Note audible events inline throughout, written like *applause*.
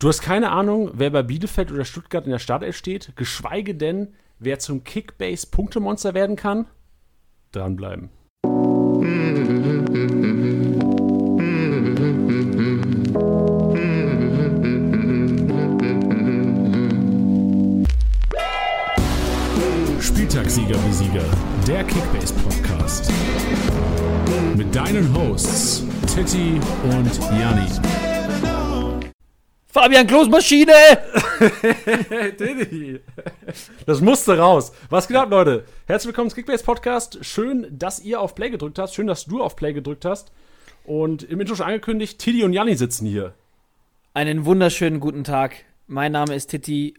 Du hast keine Ahnung, wer bei Bielefeld oder Stuttgart in der Startelf steht, geschweige denn, wer zum Kickbase-Punktemonster werden kann? Dranbleiben. Spieltagssieger wie Sieger, der Kickbase-Podcast. Mit deinen Hosts Titti und Janni. Fabian Klos Maschine! *laughs* Das musste raus. Was geht ab, Leute? Herzlich willkommen zum Kickbase Podcast. Schön, dass ihr auf Play gedrückt hast. Schön, dass du auf Play gedrückt hast. Und im Intro schon angekündigt, Titi und Janni sitzen hier. Einen wunderschönen guten Tag. Mein Name ist Titi.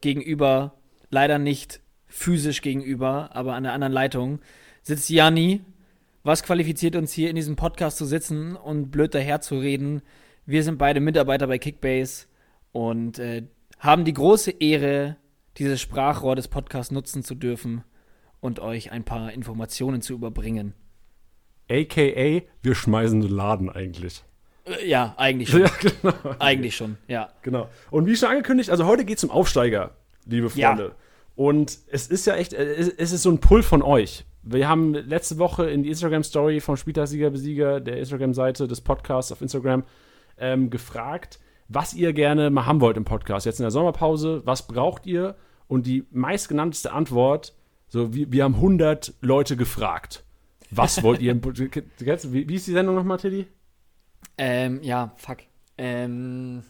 Gegenüber, leider nicht physisch gegenüber, aber an der anderen Leitung, sitzt Janni. Was qualifiziert uns hier in diesem Podcast zu sitzen und blöd daher zu reden? Wir sind beide Mitarbeiter bei Kickbase und äh, haben die große Ehre, dieses Sprachrohr des Podcasts nutzen zu dürfen und euch ein paar Informationen zu überbringen. AKA, wir schmeißen den Laden eigentlich. Äh, ja, eigentlich *laughs* schon. Ja, genau. Eigentlich schon, ja. Genau. Und wie schon angekündigt, also heute geht es um Aufsteiger, liebe Ja. Freunde. Und es ist ja echt, es ist so ein Pull von euch. Wir haben letzte Woche in die Instagram-Story vom Spieltagssieger Besieger, der Instagram-Seite des Podcasts auf Instagram, ähm, gefragt, was ihr gerne mal haben wollt im Podcast. Jetzt in der Sommerpause, was braucht ihr? Und die meistgenannteste Antwort, so, wir, wir haben 100 Leute gefragt. Was wollt ihr Wie, wie ist die Sendung nochmal, Tilly? Ähm, ja, fuck. Ähm,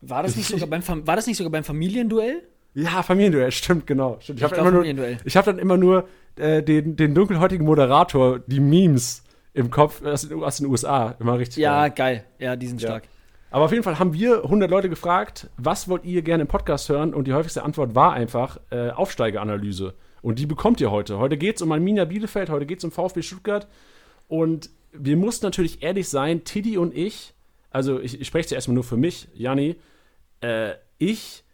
war das nicht sogar beim Fam war das nicht sogar beim Familienduell? Ja, Familienduell, stimmt, genau. Stimmt. Ich Ich habe hab dann immer nur äh, den, den dunkelhäutigen Moderator, die Memes im Kopf aus den, aus den USA. Immer richtig Ja, geil. geil. Ja, die sind Ja. stark. Aber auf jeden Fall haben wir 100 Leute gefragt, was wollt ihr gerne im Podcast hören? Und die häufigste Antwort war einfach äh, Aufsteigeranalyse. Und die bekommt ihr heute. Heute geht es um Arminia Bielefeld, heute geht es um VfB Stuttgart. Und wir mussten natürlich ehrlich sein, Tiddy und ich, also ich, ich spreche zuerst mal nur für mich, Janni, äh, ich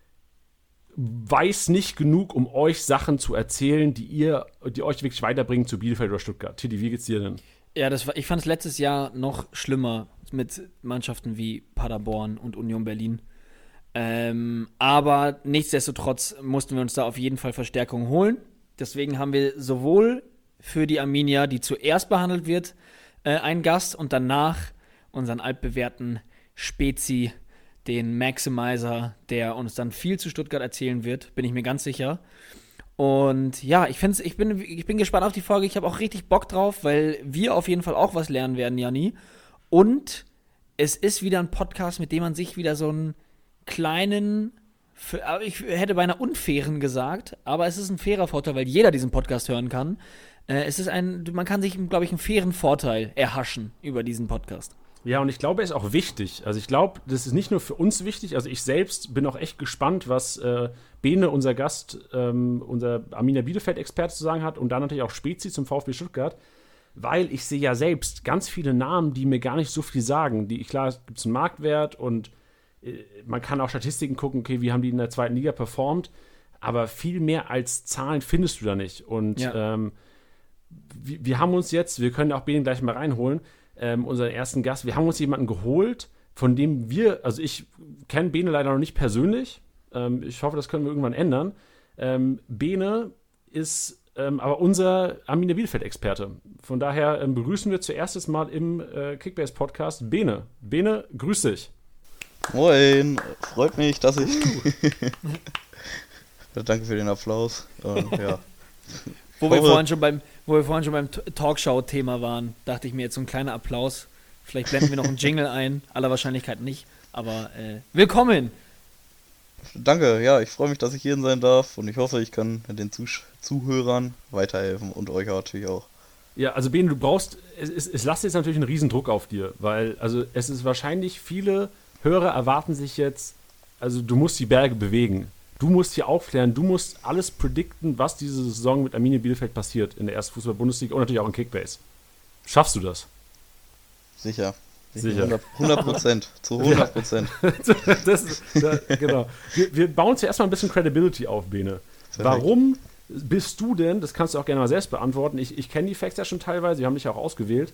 weiß nicht genug, um euch Sachen zu erzählen, die ihr, die euch wirklich weiterbringen zu Bielefeld oder Stuttgart. Tiddy, wie geht's dir denn? Ja, das war, ich fand es letztes Jahr noch schlimmer mit Mannschaften wie Paderborn und Union Berlin. Ähm, aber nichtsdestotrotz mussten wir uns da auf jeden Fall Verstärkung holen. Deswegen haben wir sowohl für die Arminia, die zuerst behandelt wird, äh, einen Gast und danach unseren altbewährten Spezi, den Maximizer, der uns dann viel zu Stuttgart erzählen wird, bin ich mir ganz sicher. Und ja, ich, find's, ich, bin, ich bin gespannt auf die Folge. Ich habe auch richtig Bock drauf, weil wir auf jeden Fall auch was lernen werden, Janni. Und es ist wieder ein Podcast, mit dem man sich wieder so einen kleinen, ich hätte beinahe unfairen gesagt, aber es ist ein fairer Vorteil, weil jeder diesen Podcast hören kann. Äh, es ist ein, man kann sich, glaube ich, einen fairen Vorteil erhaschen über diesen Podcast. Ja, und ich glaube, er ist auch wichtig. Also ich glaube, das ist nicht nur für uns wichtig. Also ich selbst bin auch echt gespannt, was äh, Bene, unser Gast, ähm, unser Arminia Bielefeld-Experte zu sagen hat und dann natürlich auch Spezi zum VfB Stuttgart. Weil ich sehe ja selbst ganz viele Namen, die mir gar nicht so viel sagen. Die, klar, es gibt einen Marktwert und äh, man kann auch Statistiken gucken, okay, wie haben die in der zweiten Liga performt. Aber viel mehr als Zahlen findest du da nicht. Und Ja. ähm, wir, wir haben uns jetzt, wir können auch Bene gleich mal reinholen, ähm, unseren ersten Gast, wir haben uns jemanden geholt, von dem wir, also ich kenne Bene leider noch nicht persönlich. Ähm, ich hoffe, das können wir irgendwann ändern. Ähm, Bene ist ähm, aber unser Arminia Bielefeld-Experte. Von daher ähm, begrüßen wir zuerst mal im äh, Kickbase-Podcast Bene. Bene, grüß dich. Moin, freut mich, dass ich. *laughs* Danke für den Applaus. Und, ja. Wo wir vorhin schon beim, wo wir vorhin schon beim Talkshow-Thema waren, dachte ich mir jetzt so ein kleiner Applaus. Vielleicht blenden wir noch einen *laughs* Jingle ein, aller Wahrscheinlichkeit nicht. Aber äh, willkommen! Danke, ja, ich freue mich, dass ich hier sein darf und ich hoffe, ich kann den Zusch Zuhörern weiterhelfen und euch natürlich auch. Ja, also Bene, du brauchst, es, es, es lasst jetzt natürlich einen riesen Druck auf dir, weil, also es ist wahrscheinlich, viele Hörer erwarten sich jetzt, also du musst die Berge bewegen. Du musst hier aufklären, du musst alles predikten, was diese Saison mit Arminia Bielefeld passiert in der ersten Fußball-Bundesliga und natürlich auch in Kickbase. Schaffst du das? Sicher. Sicher. 100 100 Prozent. *laughs* Zu 100 Prozent. *laughs* das da, genau. Wir, wir bauen zuerst mal ein bisschen Credibility auf, Bene. Warum bist du denn, das kannst du auch gerne mal selbst beantworten, ich, ich kenne die Facts ja schon teilweise, wir haben dich auch ausgewählt.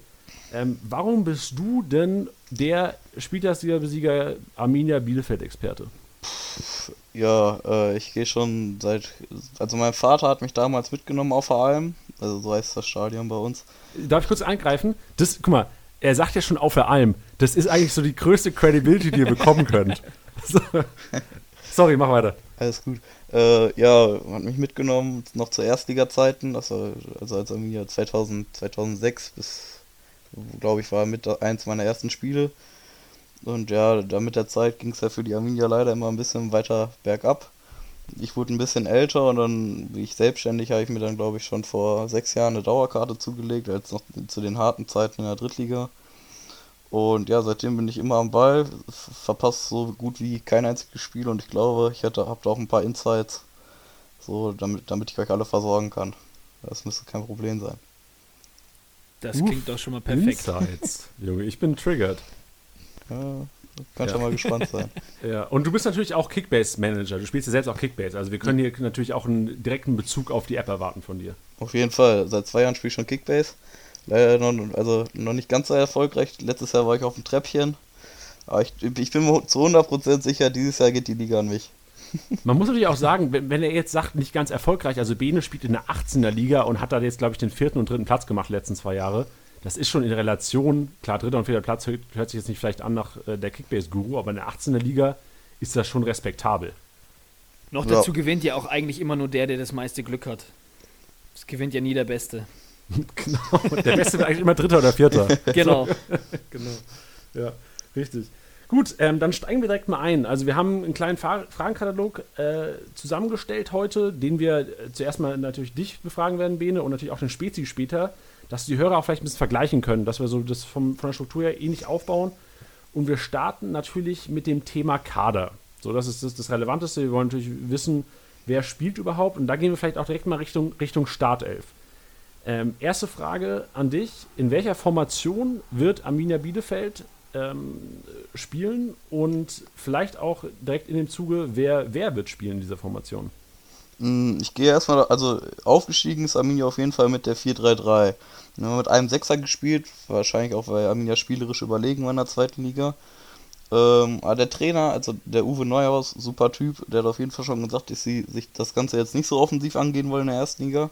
Ähm, warum bist du denn der Spieltagsliga-Besieger Arminia Bielefeld-Experte? Ja, äh, ich gehe schon seit. Also, mein Vater hat mich damals mitgenommen auf der Alm. Also, so heißt das Stadion bei uns. Darf ich kurz eingreifen? Das, guck mal, er sagt ja schon auf der Alm. Das ist eigentlich so die größte Credibility, die ihr bekommen könnt. *laughs* So. Sorry, mach weiter. Alles gut. Äh, ja, hat mich mitgenommen, noch zu Erstliga-Zeiten, also, also als Arminia 2000, 2006 bis, glaube ich, war mit eins meiner ersten Spiele. Und ja, da mit der Zeit ging es ja für die Arminia leider immer ein bisschen weiter bergab. Ich wurde ein bisschen älter und dann, wie ich selbstständig, habe ich mir dann, glaube ich, schon vor sechs Jahren eine Dauerkarte zugelegt, als noch zu den harten Zeiten in der Drittliga. Und ja, seitdem bin ich immer am Ball, verpasse so gut wie kein einziges Spiel und ich glaube, ich hätte, habt auch ein paar Insights, so damit, damit ich euch alle versorgen kann. Das müsste kein Problem sein. Das Uff, klingt doch schon mal perfekt. Insights. Junge, ich bin triggered. Ja, kann ja. schon mal gespannt sein. *laughs* ja, und du bist natürlich auch Kickbase-Manager. Du spielst ja selbst auch Kickbase. Also wir können hier natürlich auch einen direkten Bezug auf die App erwarten von dir. Auf jeden Fall. Seit zwei Jahren spiele ich schon Kickbase. Leider noch, also noch nicht ganz so erfolgreich. Letztes Jahr war ich auf dem Treppchen. Aber ich, ich bin mir zu 100% sicher, dieses Jahr geht die Liga an mich. *laughs* Man muss natürlich auch sagen, wenn, wenn, er jetzt sagt, nicht ganz erfolgreich, also Bene spielt in der 18er Liga und hat da jetzt, glaube ich, den vierten und dritten Platz gemacht, letzten zwei Jahre. Das ist schon in Relation, klar, dritter und vierter Platz hört, hört sich jetzt nicht vielleicht an nach äh, der Kickbase-Guru, aber in der 18er Liga ist das schon respektabel. Noch dazu ja. gewinnt ja auch eigentlich immer nur der, der das meiste Glück hat. Es gewinnt ja nie der Beste. *laughs* genau. Der Beste wird eigentlich immer Dritter oder Vierter. *laughs* genau. *laughs* genau. Ja, richtig. Gut, ähm, dann steigen wir direkt mal ein. Also wir haben einen kleinen Fra Fragenkatalog äh, zusammengestellt heute, den wir äh, zuerst mal natürlich dich befragen werden, Bene, und natürlich auch den Spezi später, dass die Hörer auch vielleicht ein bisschen vergleichen können, dass wir so das vom, von der Struktur her ähnlich aufbauen. Und wir starten natürlich mit dem Thema Kader. So, das ist das, das Relevanteste. Wir wollen natürlich wissen, wer spielt überhaupt. Und da gehen wir vielleicht auch direkt mal Richtung, Richtung Startelf. Ähm, erste Frage an dich. In welcher Formation wird Arminia Bielefeld ähm, spielen? Und vielleicht auch direkt in dem Zuge, wer, wer wird spielen in dieser Formation? Hm, ich gehe erstmal, also aufgestiegen ist Arminia auf jeden Fall mit der 4-3-3. Wir haben mit einem Sechser gespielt, wahrscheinlich auch, weil Arminia spielerisch überlegen war in der zweiten Liga. Ähm, aber der Trainer, also der Uwe Neuhaus, super Typ, der hat auf jeden Fall schon gesagt, dass sie sich das Ganze jetzt nicht so offensiv angehen wollen in der ersten Liga.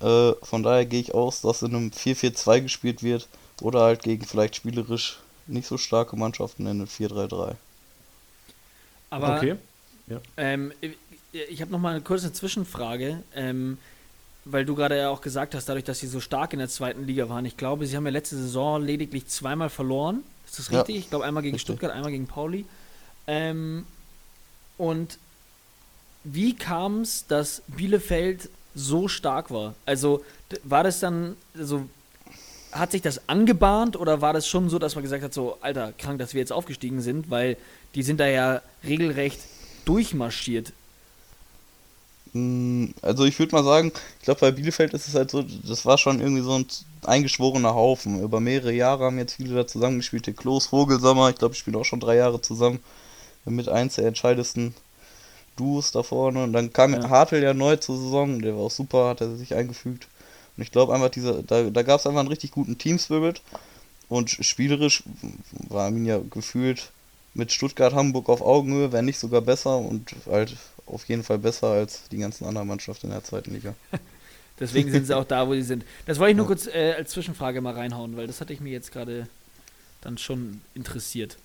Äh, von daher gehe ich aus, dass in einem 4-4-2 gespielt wird oder halt gegen vielleicht spielerisch nicht so starke Mannschaften in einem 4-3-3. Aber okay. ja. ähm, ich habe noch mal eine kurze Zwischenfrage, ähm, weil du gerade ja auch gesagt hast, dadurch, dass sie so stark in der zweiten Liga waren. Ich glaube, sie haben ja letzte Saison lediglich zweimal verloren. Ist das richtig? Ja. Ich glaube, einmal gegen richtig. Stuttgart, einmal gegen Pauli. Ähm, und wie kam es, dass Bielefeld so stark war. Also war das dann, also hat sich das angebahnt oder war das schon so, dass man gesagt hat, so, Alter, krank, dass wir jetzt aufgestiegen sind, weil die sind da ja regelrecht durchmarschiert. Hm, also ich würde mal sagen, ich glaube bei Bielefeld ist es halt so, das war schon irgendwie so ein eingeschworener Haufen. Über mehrere Jahre haben jetzt viele da zusammengespielt. Der Klos Vogelsommer, ich glaube, ich spiele auch schon drei Jahre zusammen mit eins der entscheidendsten Duos da vorne. Und dann kam ja. Hartl ja neu zur Saison, der war auch super, hat er sich eingefügt. Und ich glaube einfach, dieser, da, da gab es einfach einen richtig guten Team-Spirit. Und spielerisch war Arminia gefühlt mit Stuttgart, Hamburg auf Augenhöhe, wenn nicht sogar besser und halt auf jeden Fall besser als die ganzen anderen Mannschaften in der zweiten Liga. *laughs* Deswegen sind sie auch da, wo sie sind. Das wollte ich nur ja. kurz äh, als Zwischenfrage mal reinhauen, weil das hatte ich mir jetzt gerade dann schon interessiert.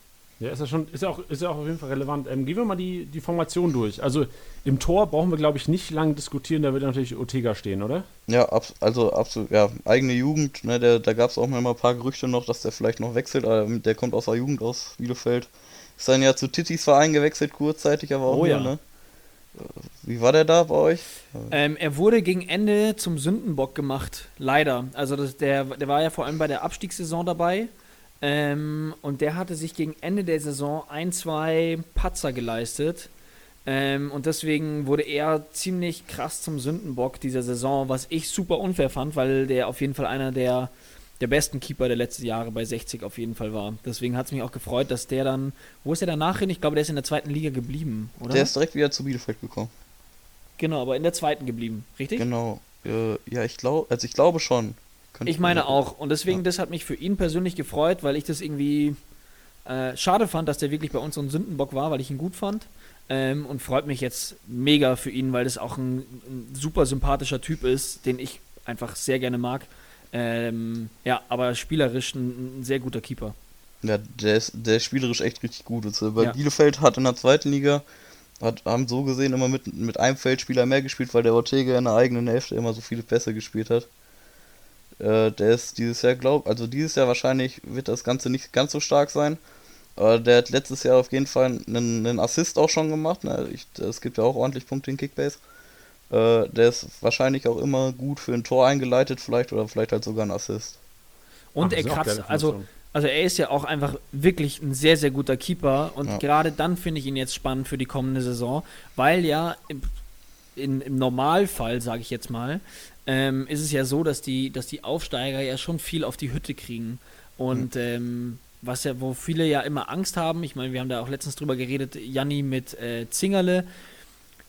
Ja, ist ja schon, ist ja auch, ist ja auch auf jeden Fall relevant. Ähm, gehen wir mal die, die Formation durch. Also im Tor brauchen wir, glaube ich, nicht lange diskutieren, da wird natürlich Ortega stehen, oder? Ja, ab, also absolut, ja, eigene Jugend, ne, der, da gab es auch mal ein paar Gerüchte noch, dass der vielleicht noch wechselt, aber der kommt aus der Jugend aus Bielefeld. Ist dann ja zu Tittis Verein gewechselt, kurzzeitig, aber auch oh, nur, ja. ne? Wie war der da bei euch? Ähm, er wurde gegen Ende zum Sündenbock gemacht, leider. Also das, der, der war ja vor allem bei der Abstiegssaison dabei ähm, und der hatte sich gegen Ende der Saison ein, zwei Patzer geleistet. Ähm, und deswegen wurde er ziemlich krass zum Sündenbock dieser Saison, was ich super unfair fand, weil der auf jeden Fall einer der, der besten Keeper der letzten Jahre bei 60 auf jeden Fall war. Deswegen hat es mich auch gefreut, dass der dann, wo ist er danach hin? Ich glaube, der ist in der zweiten Liga geblieben, oder? Der ist direkt wieder zu Bielefeld gekommen. Genau, aber in der zweiten geblieben, richtig? Genau. Äh, ja, ich glaube, also ich glaube schon. Könnte ich meine auch. Und deswegen, ja. das hat mich für ihn persönlich gefreut, weil ich das irgendwie äh, schade fand, dass der wirklich bei uns so ein Sündenbock war, weil ich ihn gut fand. Ähm, und freut mich jetzt mega für ihn, weil das auch ein, ein super sympathischer Typ ist, den ich einfach sehr gerne mag. Ähm, ja, aber spielerisch ein, ein, sehr guter Keeper. Ja, der ist, der ist spielerisch echt richtig gut. Also bei ja. Bielefeld hat in der zweiten Liga, hat, haben so gesehen immer mit, mit einem Feldspieler mehr gespielt, weil der Ortega in der eigenen Hälfte immer so viele Pässe gespielt hat. Äh, der ist dieses Jahr, glaub, also dieses Jahr wahrscheinlich wird das Ganze nicht ganz so stark sein. Aber der hat letztes Jahr auf jeden Fall einen, einen Assist auch schon gemacht. Ne? Ich, es gibt ja auch ordentlich Punkte in Kickbase. Äh, der ist wahrscheinlich auch immer gut für ein Tor eingeleitet, vielleicht oder vielleicht halt sogar ein Assist. Und Ach, er kratzt, also, also er ist ja auch einfach wirklich ein sehr, sehr guter Keeper. Und ja. gerade dann finde ich ihn jetzt spannend für die kommende Saison, weil ja im, in, im Normalfall, sage ich jetzt mal, ähm, ist es ja so, dass die, dass die Aufsteiger ja schon viel auf die Hütte kriegen. Und mhm. ähm, was ja, wo viele ja immer Angst haben, ich meine, wir haben da auch letztens drüber geredet, Janni mit äh, Zingerle,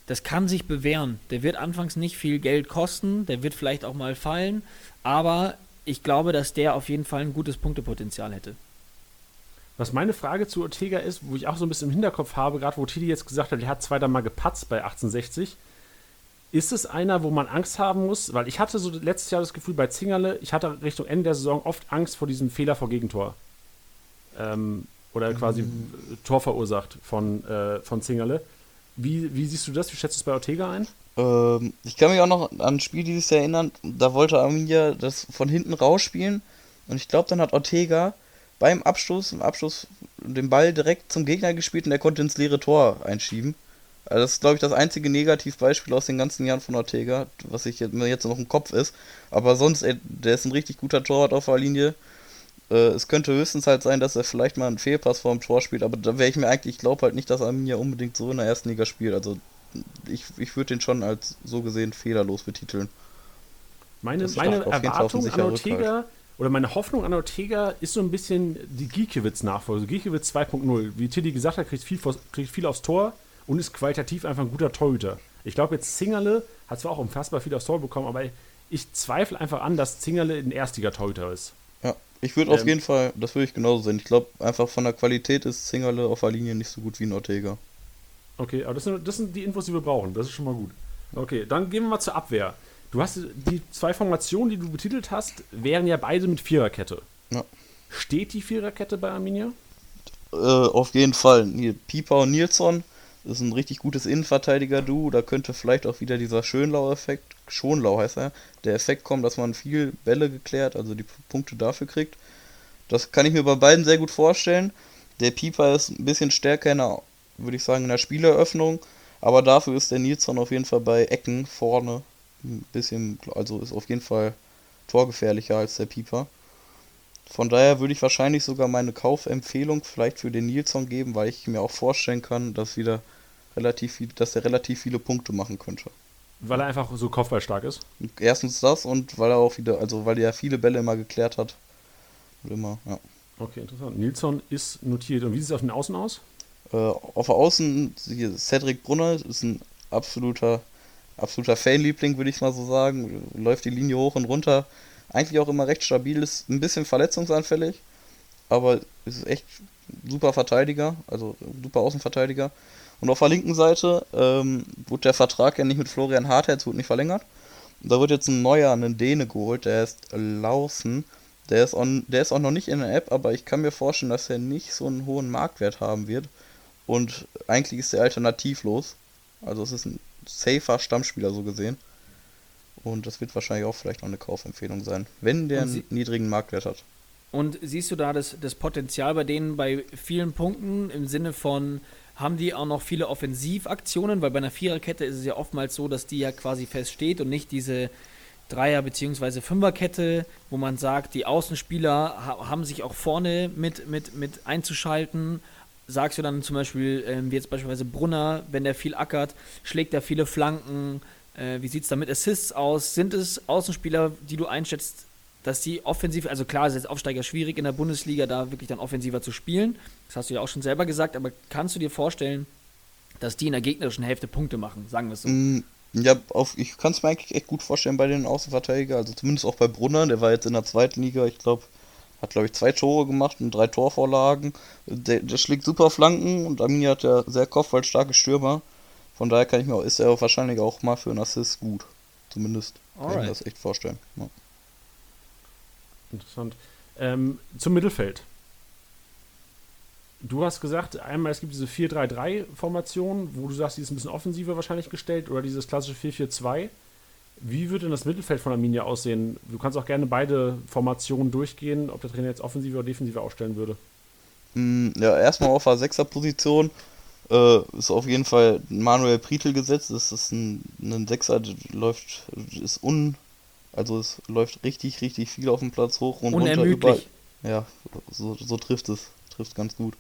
das kann sich bewähren. Der wird anfangs nicht viel Geld kosten, der wird vielleicht auch mal fallen, aber ich glaube, dass der auf jeden Fall ein gutes Punktepotenzial hätte. Was meine Frage zu Ortega ist, wo ich auch so ein bisschen im Hinterkopf habe, gerade wo Tidi jetzt gesagt hat, er hat zweimal mal gepatzt bei 1860, ist es einer, wo man Angst haben muss? Weil ich hatte so letztes Jahr das Gefühl bei Zingerle, ich hatte Richtung Ende der Saison oft Angst vor diesem Fehler vor Gegentor. Ähm, oder quasi mhm. Tor verursacht von, äh, von Zingerle. Wie, wie siehst du das? Wie schätzt du es bei Ortega ein? Ähm, ich kann mich auch noch an ein Spiel dieses Jahr erinnern, da wollte Arminia das von hinten rausspielen und ich glaube, dann hat Ortega beim Abschluss, im Abschluss den Ball direkt zum Gegner gespielt und der konnte ins leere Tor einschieben. Also das ist, glaube ich, das einzige Negativbeispiel aus den ganzen Jahren von Ortega, was ich jetzt, mir jetzt noch im Kopf ist. Aber sonst, ey, der ist ein richtig guter Torwart auf der Linie. Äh, es könnte höchstens halt sein, dass er vielleicht mal einen Fehlpass vor dem Tor spielt, aber da wäre ich mir eigentlich, ich glaube halt nicht, dass Arminia unbedingt so in der ersten Liga spielt. Also ich, ich würde den schon als so gesehen fehlerlos betiteln. Meine, meine Erwartung an Ortega Rückhalt. oder meine Hoffnung an Ortega ist so ein bisschen die Giekewitz-Nachfolge. Giekewitz 2.0. Wie Tilly gesagt hat, kriegt viel, kriegt viel aufs Tor und ist qualitativ einfach ein guter Torhüter. Ich glaube, jetzt Zingerle hat zwar auch unfassbar viel aufs Tor bekommen, aber ich zweifle einfach an, dass Zingerle ein Erstliga-Torhüter ist. Ja, ich würde ähm, auf jeden Fall, das würde ich genauso sehen. Ich glaube, einfach von der Qualität ist Zingerle auf der Linie nicht so gut wie ein Ortega. Okay, aber das sind, das sind die Infos, die wir brauchen. Das ist schon mal gut. Okay, dann gehen wir mal zur Abwehr. Du hast die zwei Formationen, die du betitelt hast, wären ja beide mit Viererkette. Ja. Steht die Viererkette bei Arminia? Äh, auf jeden Fall. Pieper und Nilsson ist ein richtig gutes Innenverteidiger-Duo. Da könnte vielleicht auch wieder dieser Schönlau-Effekt, Schonlau heißt er, der Effekt kommen, dass man viel Bälle geklärt, also die Punkte dafür kriegt. Das kann ich mir bei beiden sehr gut vorstellen. Der Pieper ist ein bisschen stärker in der, würde ich sagen, in der Spieleröffnung, aber dafür ist der Nilsson auf jeden Fall bei Ecken vorne ein bisschen, also ist auf jeden Fall torgefährlicher als der Pieper. Von daher würde ich wahrscheinlich sogar meine Kaufempfehlung vielleicht für den Nilsson geben, weil ich mir auch vorstellen kann, dass wieder relativ viel, dass er relativ viele Punkte machen könnte. Weil er einfach so kopfballstark ist? Erstens das und weil er auch wieder, also weil er viele Bälle immer geklärt hat. Und immer, ja. Okay, interessant. Nilsson ist notiert. Und wie sieht es auf den Außen aus? Äh, auf der Außen, Cedric Brunner ist ein absoluter, absoluter Fanliebling, würde ich mal so sagen. Läuft die Linie hoch und runter eigentlich auch immer recht stabil, ist ein bisschen verletzungsanfällig, aber ist echt super Verteidiger, also super Außenverteidiger. Und auf der linken Seite ähm, wurde der Vertrag ja nicht mit Florian Hartherz nicht verlängert. Und da wird jetzt ein neuer, ein Däne geholt, der ist Lausen. Der ist, on, der ist auch noch nicht in der App, aber ich kann mir vorstellen, dass er nicht so einen hohen Marktwert haben wird. Und eigentlich ist er alternativlos. Also es ist ein safer Stammspieler so gesehen. Und das wird wahrscheinlich auch vielleicht noch eine Kaufempfehlung sein, wenn der einen niedrigen Marktwert hat. Und siehst du da das, das Potenzial bei denen bei vielen Punkten im Sinne von, haben die auch noch viele Offensivaktionen? Weil bei einer Viererkette ist es ja oftmals so, dass die ja quasi feststeht und nicht diese Dreier- bzw. Fünferkette, wo man sagt, die Außenspieler haben sich auch vorne mit, mit, mit einzuschalten. Sagst du dann zum Beispiel, ähm, wie jetzt beispielsweise Brunner, wenn der viel ackert, schlägt er viele Flanken, äh, wie sieht es da mit Assists aus? Sind es Außenspieler, die du einschätzt, dass die offensiv, also klar, ist jetzt Aufsteiger schwierig in der Bundesliga, da wirklich dann offensiver zu spielen. Das hast du ja auch schon selber gesagt, aber kannst du dir vorstellen, dass die in der gegnerischen Hälfte Punkte machen, sagen wir es so? Mm, Ja, auf, ich kann es mir eigentlich echt gut vorstellen bei den Außenverteidiger, also zumindest auch bei Brunner, der war jetzt in der zweiten Liga, ich glaube, hat glaube ich zwei Tore gemacht und drei Torvorlagen. Der, der schlägt super Flanken und Arminia hat ja sehr kopfballstarke Stürmer. Von daher kann ich mir auch, ist er wahrscheinlich auch mal für einen Assist gut. Zumindest kann ich mir das echt vorstellen. Ja. Interessant. Ähm, zum Mittelfeld. Du hast gesagt, einmal es gibt diese 4-3-3-Formation, wo du sagst, die ist ein bisschen offensiver wahrscheinlich gestellt, oder dieses klassische 4-4-2. Wie würde denn das Mittelfeld von Arminia aussehen? Du kannst auch gerne beide Formationen durchgehen, ob der Trainer jetzt offensiver oder defensiver aufstellen würde. Mm, ja, erstmal auf der Sechser-Position äh, ist auf jeden Fall Manuel Prietl gesetzt. Das ist ein, ein Sechser, der läuft, ist un, also es läuft richtig, richtig viel auf dem Platz hoch und runter überall. Ja, so, so trifft es, trifft ganz gut.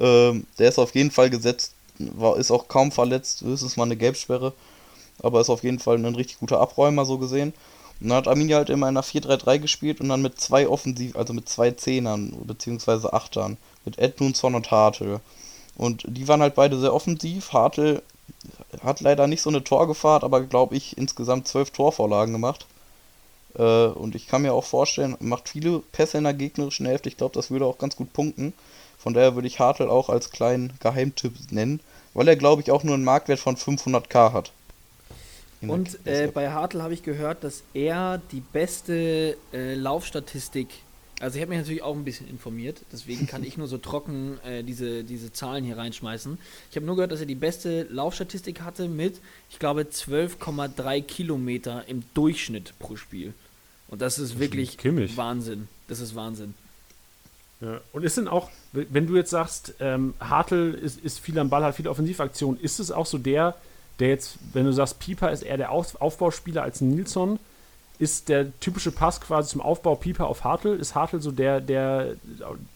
Ähm, der ist auf jeden Fall gesetzt, war, ist auch kaum verletzt, höchstens mal eine Gelbsperre, aber ist auf jeden Fall ein richtig guter Abräumer so gesehen. Und dann hat Arminia halt immer in einer 4-3-3 gespielt und dann mit zwei Offensiv, also mit zwei Zehnern, beziehungsweise Achtern, mit Edmundson und Hartl. Und die waren halt beide sehr offensiv. Hartl hat leider nicht so eine Torgefahr, aber glaube ich insgesamt zwölf Torvorlagen gemacht. Äh, und ich kann mir auch vorstellen, macht viele Pässe in der gegnerischen Hälfte. Ich glaube, das würde auch ganz gut punkten. Von daher würde ich Hartl auch als kleinen Geheimtipp nennen, weil er, glaube ich, auch nur einen Marktwert von 500k hat. Und äh, bei Hartl habe ich gehört, dass er die beste äh, Laufstatistik, also ich habe mich natürlich auch ein bisschen informiert, deswegen kann ich nur so trocken äh, diese, diese Zahlen hier reinschmeißen. Ich habe nur gehört, dass er die beste Laufstatistik hatte mit, ich glaube, 12,3 Kilometer im Durchschnitt pro Spiel. Und das ist wirklich Kimmig. Wahnsinn. Das ist Wahnsinn. Ja. Und ist denn auch, wenn du jetzt sagst, ähm, Hartl ist, ist viel am Ball, hat viele Offensivaktionen, ist es auch so der, der jetzt, wenn du sagst, Pieper ist eher der Auf Aufbauspieler als Nilsson, ist der typische Pass quasi zum Aufbau Pieper auf Hartl? Ist Hartl so der, der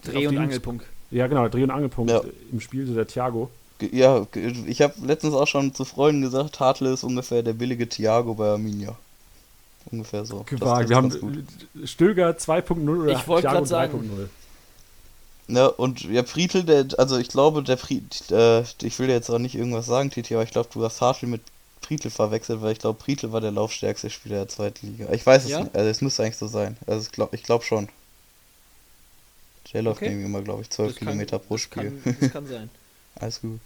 Dreh- und Angelpunkt? Ja, genau, der Dreh- und Angelpunkt ja. im Spiel, so der Thiago. Ja, ich habe letztens auch schon zu Freunden gesagt, Hartl ist ungefähr der billige Thiago bei Arminia. Ungefähr so. Gewagt. Wir haben Stöger 2.0 oder ich Thiago 3.0. Ja, und ja, Friedel, der, also ich glaube, der Friedel, äh, ich will jetzt auch nicht irgendwas sagen, Titi, aber ich glaube, du hast Hartl mit Friedel verwechselt, weil ich glaube, Friedel war der laufstärkste Spieler der zweiten Liga. Ich weiß ja? es nicht, also es müsste eigentlich so sein. Also ich glaube ich glaub schon. Der läuft okay. immer, glaube ich, 12 Kilometer pro Spiel. Kann, das kann sein. *laughs* Alles gut.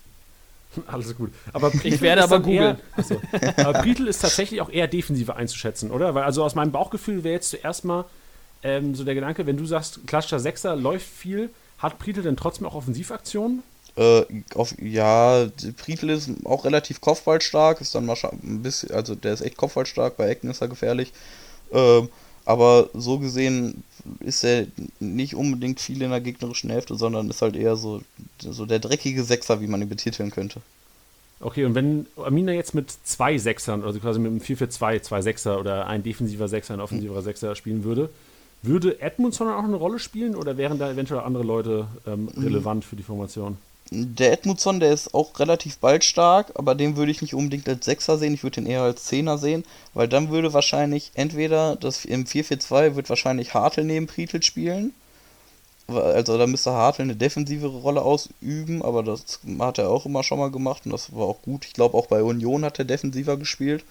*laughs* Alles gut. Aber ich werde aber googeln. *laughs* aber Brietl ist tatsächlich auch eher defensiver einzuschätzen, oder? Weil also aus meinem Bauchgefühl wäre jetzt zuerst mal ähm, so der Gedanke, wenn du sagst, klassischer Sechser läuft viel, hat Prietl denn trotzdem auch Offensivaktionen? Äh, auf, ja, Prietl ist auch relativ kopfballstark, ist dann wahrscheinlich ein bisschen, also der ist echt kopfballstark, bei Ecken ist er gefährlich. Ähm, aber so gesehen ist er nicht unbedingt viel in der gegnerischen Hälfte, sondern ist halt eher so, so der dreckige Sechser, wie man ihn betiteln könnte. Okay, und wenn Amina jetzt mit zwei Sechsern, also quasi mit einem 4-4-2, zwei Sechser oder ein defensiver Sechser, ein offensiver Sechser spielen würde, würde Edmundson auch eine Rolle spielen oder wären da eventuell andere Leute ähm, mhm. relevant für die Formation? Der Edmundson, der ist auch relativ ballstark, aber den würde ich nicht unbedingt als Sechser sehen, ich würde den eher als Zehner sehen, weil dann würde wahrscheinlich entweder das im 4-4-2 wird wahrscheinlich Hartl neben Prietl spielen. Also da müsste Hartl eine defensivere Rolle ausüben, aber das hat er auch immer schon mal gemacht und das war auch gut. Ich glaube auch bei Union hat er defensiver gespielt.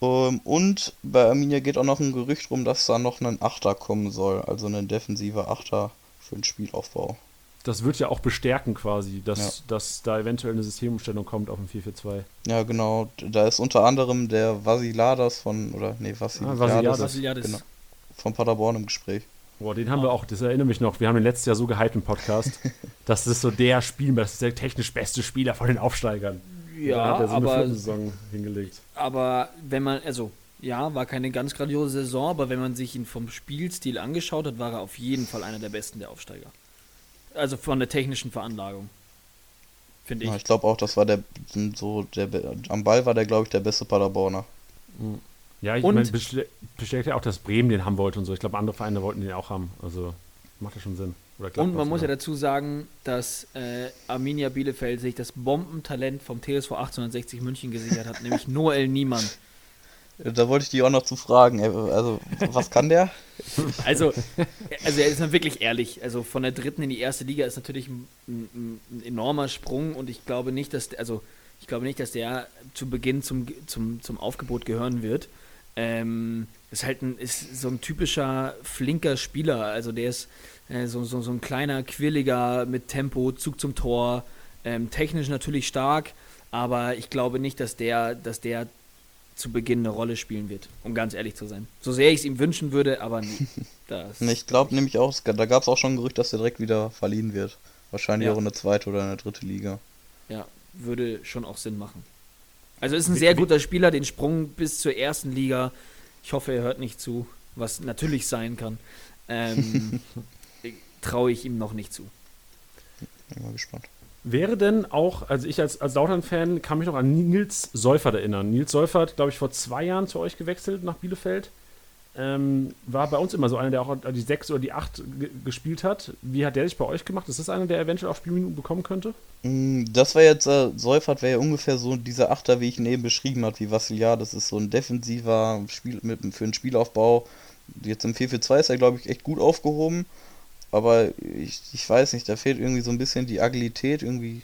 Ähm, und bei Arminia geht auch noch ein Gerücht rum, dass da noch ein Achter kommen soll, also ein defensiver Achter für den Spielaufbau. Das wird ja auch bestärken quasi, dass, ja. dass da eventuell eine Systemumstellung kommt auf dem 4-4-2. Ja, genau. Da ist unter anderem der Vasiladas von, oder nee, Vasiliades, ah. Genau, von Paderborn im Gespräch. Boah, den haben wir auch, das erinnere mich noch, wir haben den letztes Jahr so gehypt im Podcast. *laughs* das ist so der Spieler, das ist der technisch beste Spieler von den Aufsteigern. Ja, hat er so aber, eine Saison hingelegt. Aber wenn man, also ja, war keine ganz grandiose Saison, aber wenn man sich ihn vom Spielstil angeschaut hat, war er auf jeden Fall einer der besten der Aufsteiger. Also von der technischen Veranlagung. Finde ich. Ja, ich glaube auch, das war der so der am Ball war der glaube ich der beste Paderborner. Mhm. Ja, ich meine, bestätigt ja auch, dass Bremen den haben wollte und so. Ich glaube, andere Vereine wollten den auch haben. Also macht ja schon Sinn. und man muss ja dazu sagen, dass äh, Arminia Bielefeld sich das Bombentalent vom TSV 1860 München gesichert hat, nämlich Noel Niemann. Da wollte ich dich auch noch zu fragen. Also, was kann der? Also, also er ist dann wirklich ehrlich. Also von der dritten in die erste Liga ist natürlich ein, ein, ein, enormer Sprung und ich glaube nicht, dass, also Ich glaube nicht, dass der zu Beginn zum, zum, zum Aufgebot gehören wird. Ähm, ist halt ein, ist so ein typischer flinker Spieler. Also der ist äh, so, so, so ein kleiner, quirliger mit Tempo, Zug zum Tor, ähm, technisch natürlich stark, aber ich glaube nicht, dass der, dass der zu Beginn eine Rolle spielen wird, um ganz ehrlich zu sein. So sehr ich es ihm wünschen würde, aber *laughs* das Ich glaube nämlich auch, da gab es auch schon ein Gerücht, dass er direkt wieder verliehen wird. Wahrscheinlich ja. auch in eine zweite oder eine dritte Liga. Ja, würde schon auch Sinn machen. Also ist ein sehr guter Spieler, den Sprung bis zur ersten Liga. Ich hoffe, er hört nicht zu, was natürlich sein kann. Ähm, *laughs* traue ich ihm noch nicht zu. Bin mal gespannt. Wäre denn auch, also ich als, als Lautern-Fan kann mich noch an Nils Seufert erinnern. Nils Seufert, glaube ich, vor zwei Jahren zu euch gewechselt nach Bielefeld. Ähm, war bei uns immer so einer, der auch die sechs oder die acht gespielt hat. Wie hat der sich bei euch gemacht? Ist das einer, der eventuell auch Spielminuten bekommen könnte? Mm, das war jetzt, äh, Seufert wäre ja ungefähr so dieser Achter, wie ich ihn eben beschrieben habe, wie Vassiliar. Das ist so ein defensiver Spiel mit, für einen Spielaufbau. Jetzt im 4-4-2 ist er, glaube ich, echt gut aufgehoben aber ich, ich weiß nicht, da fehlt irgendwie so ein bisschen die Agilität, irgendwie,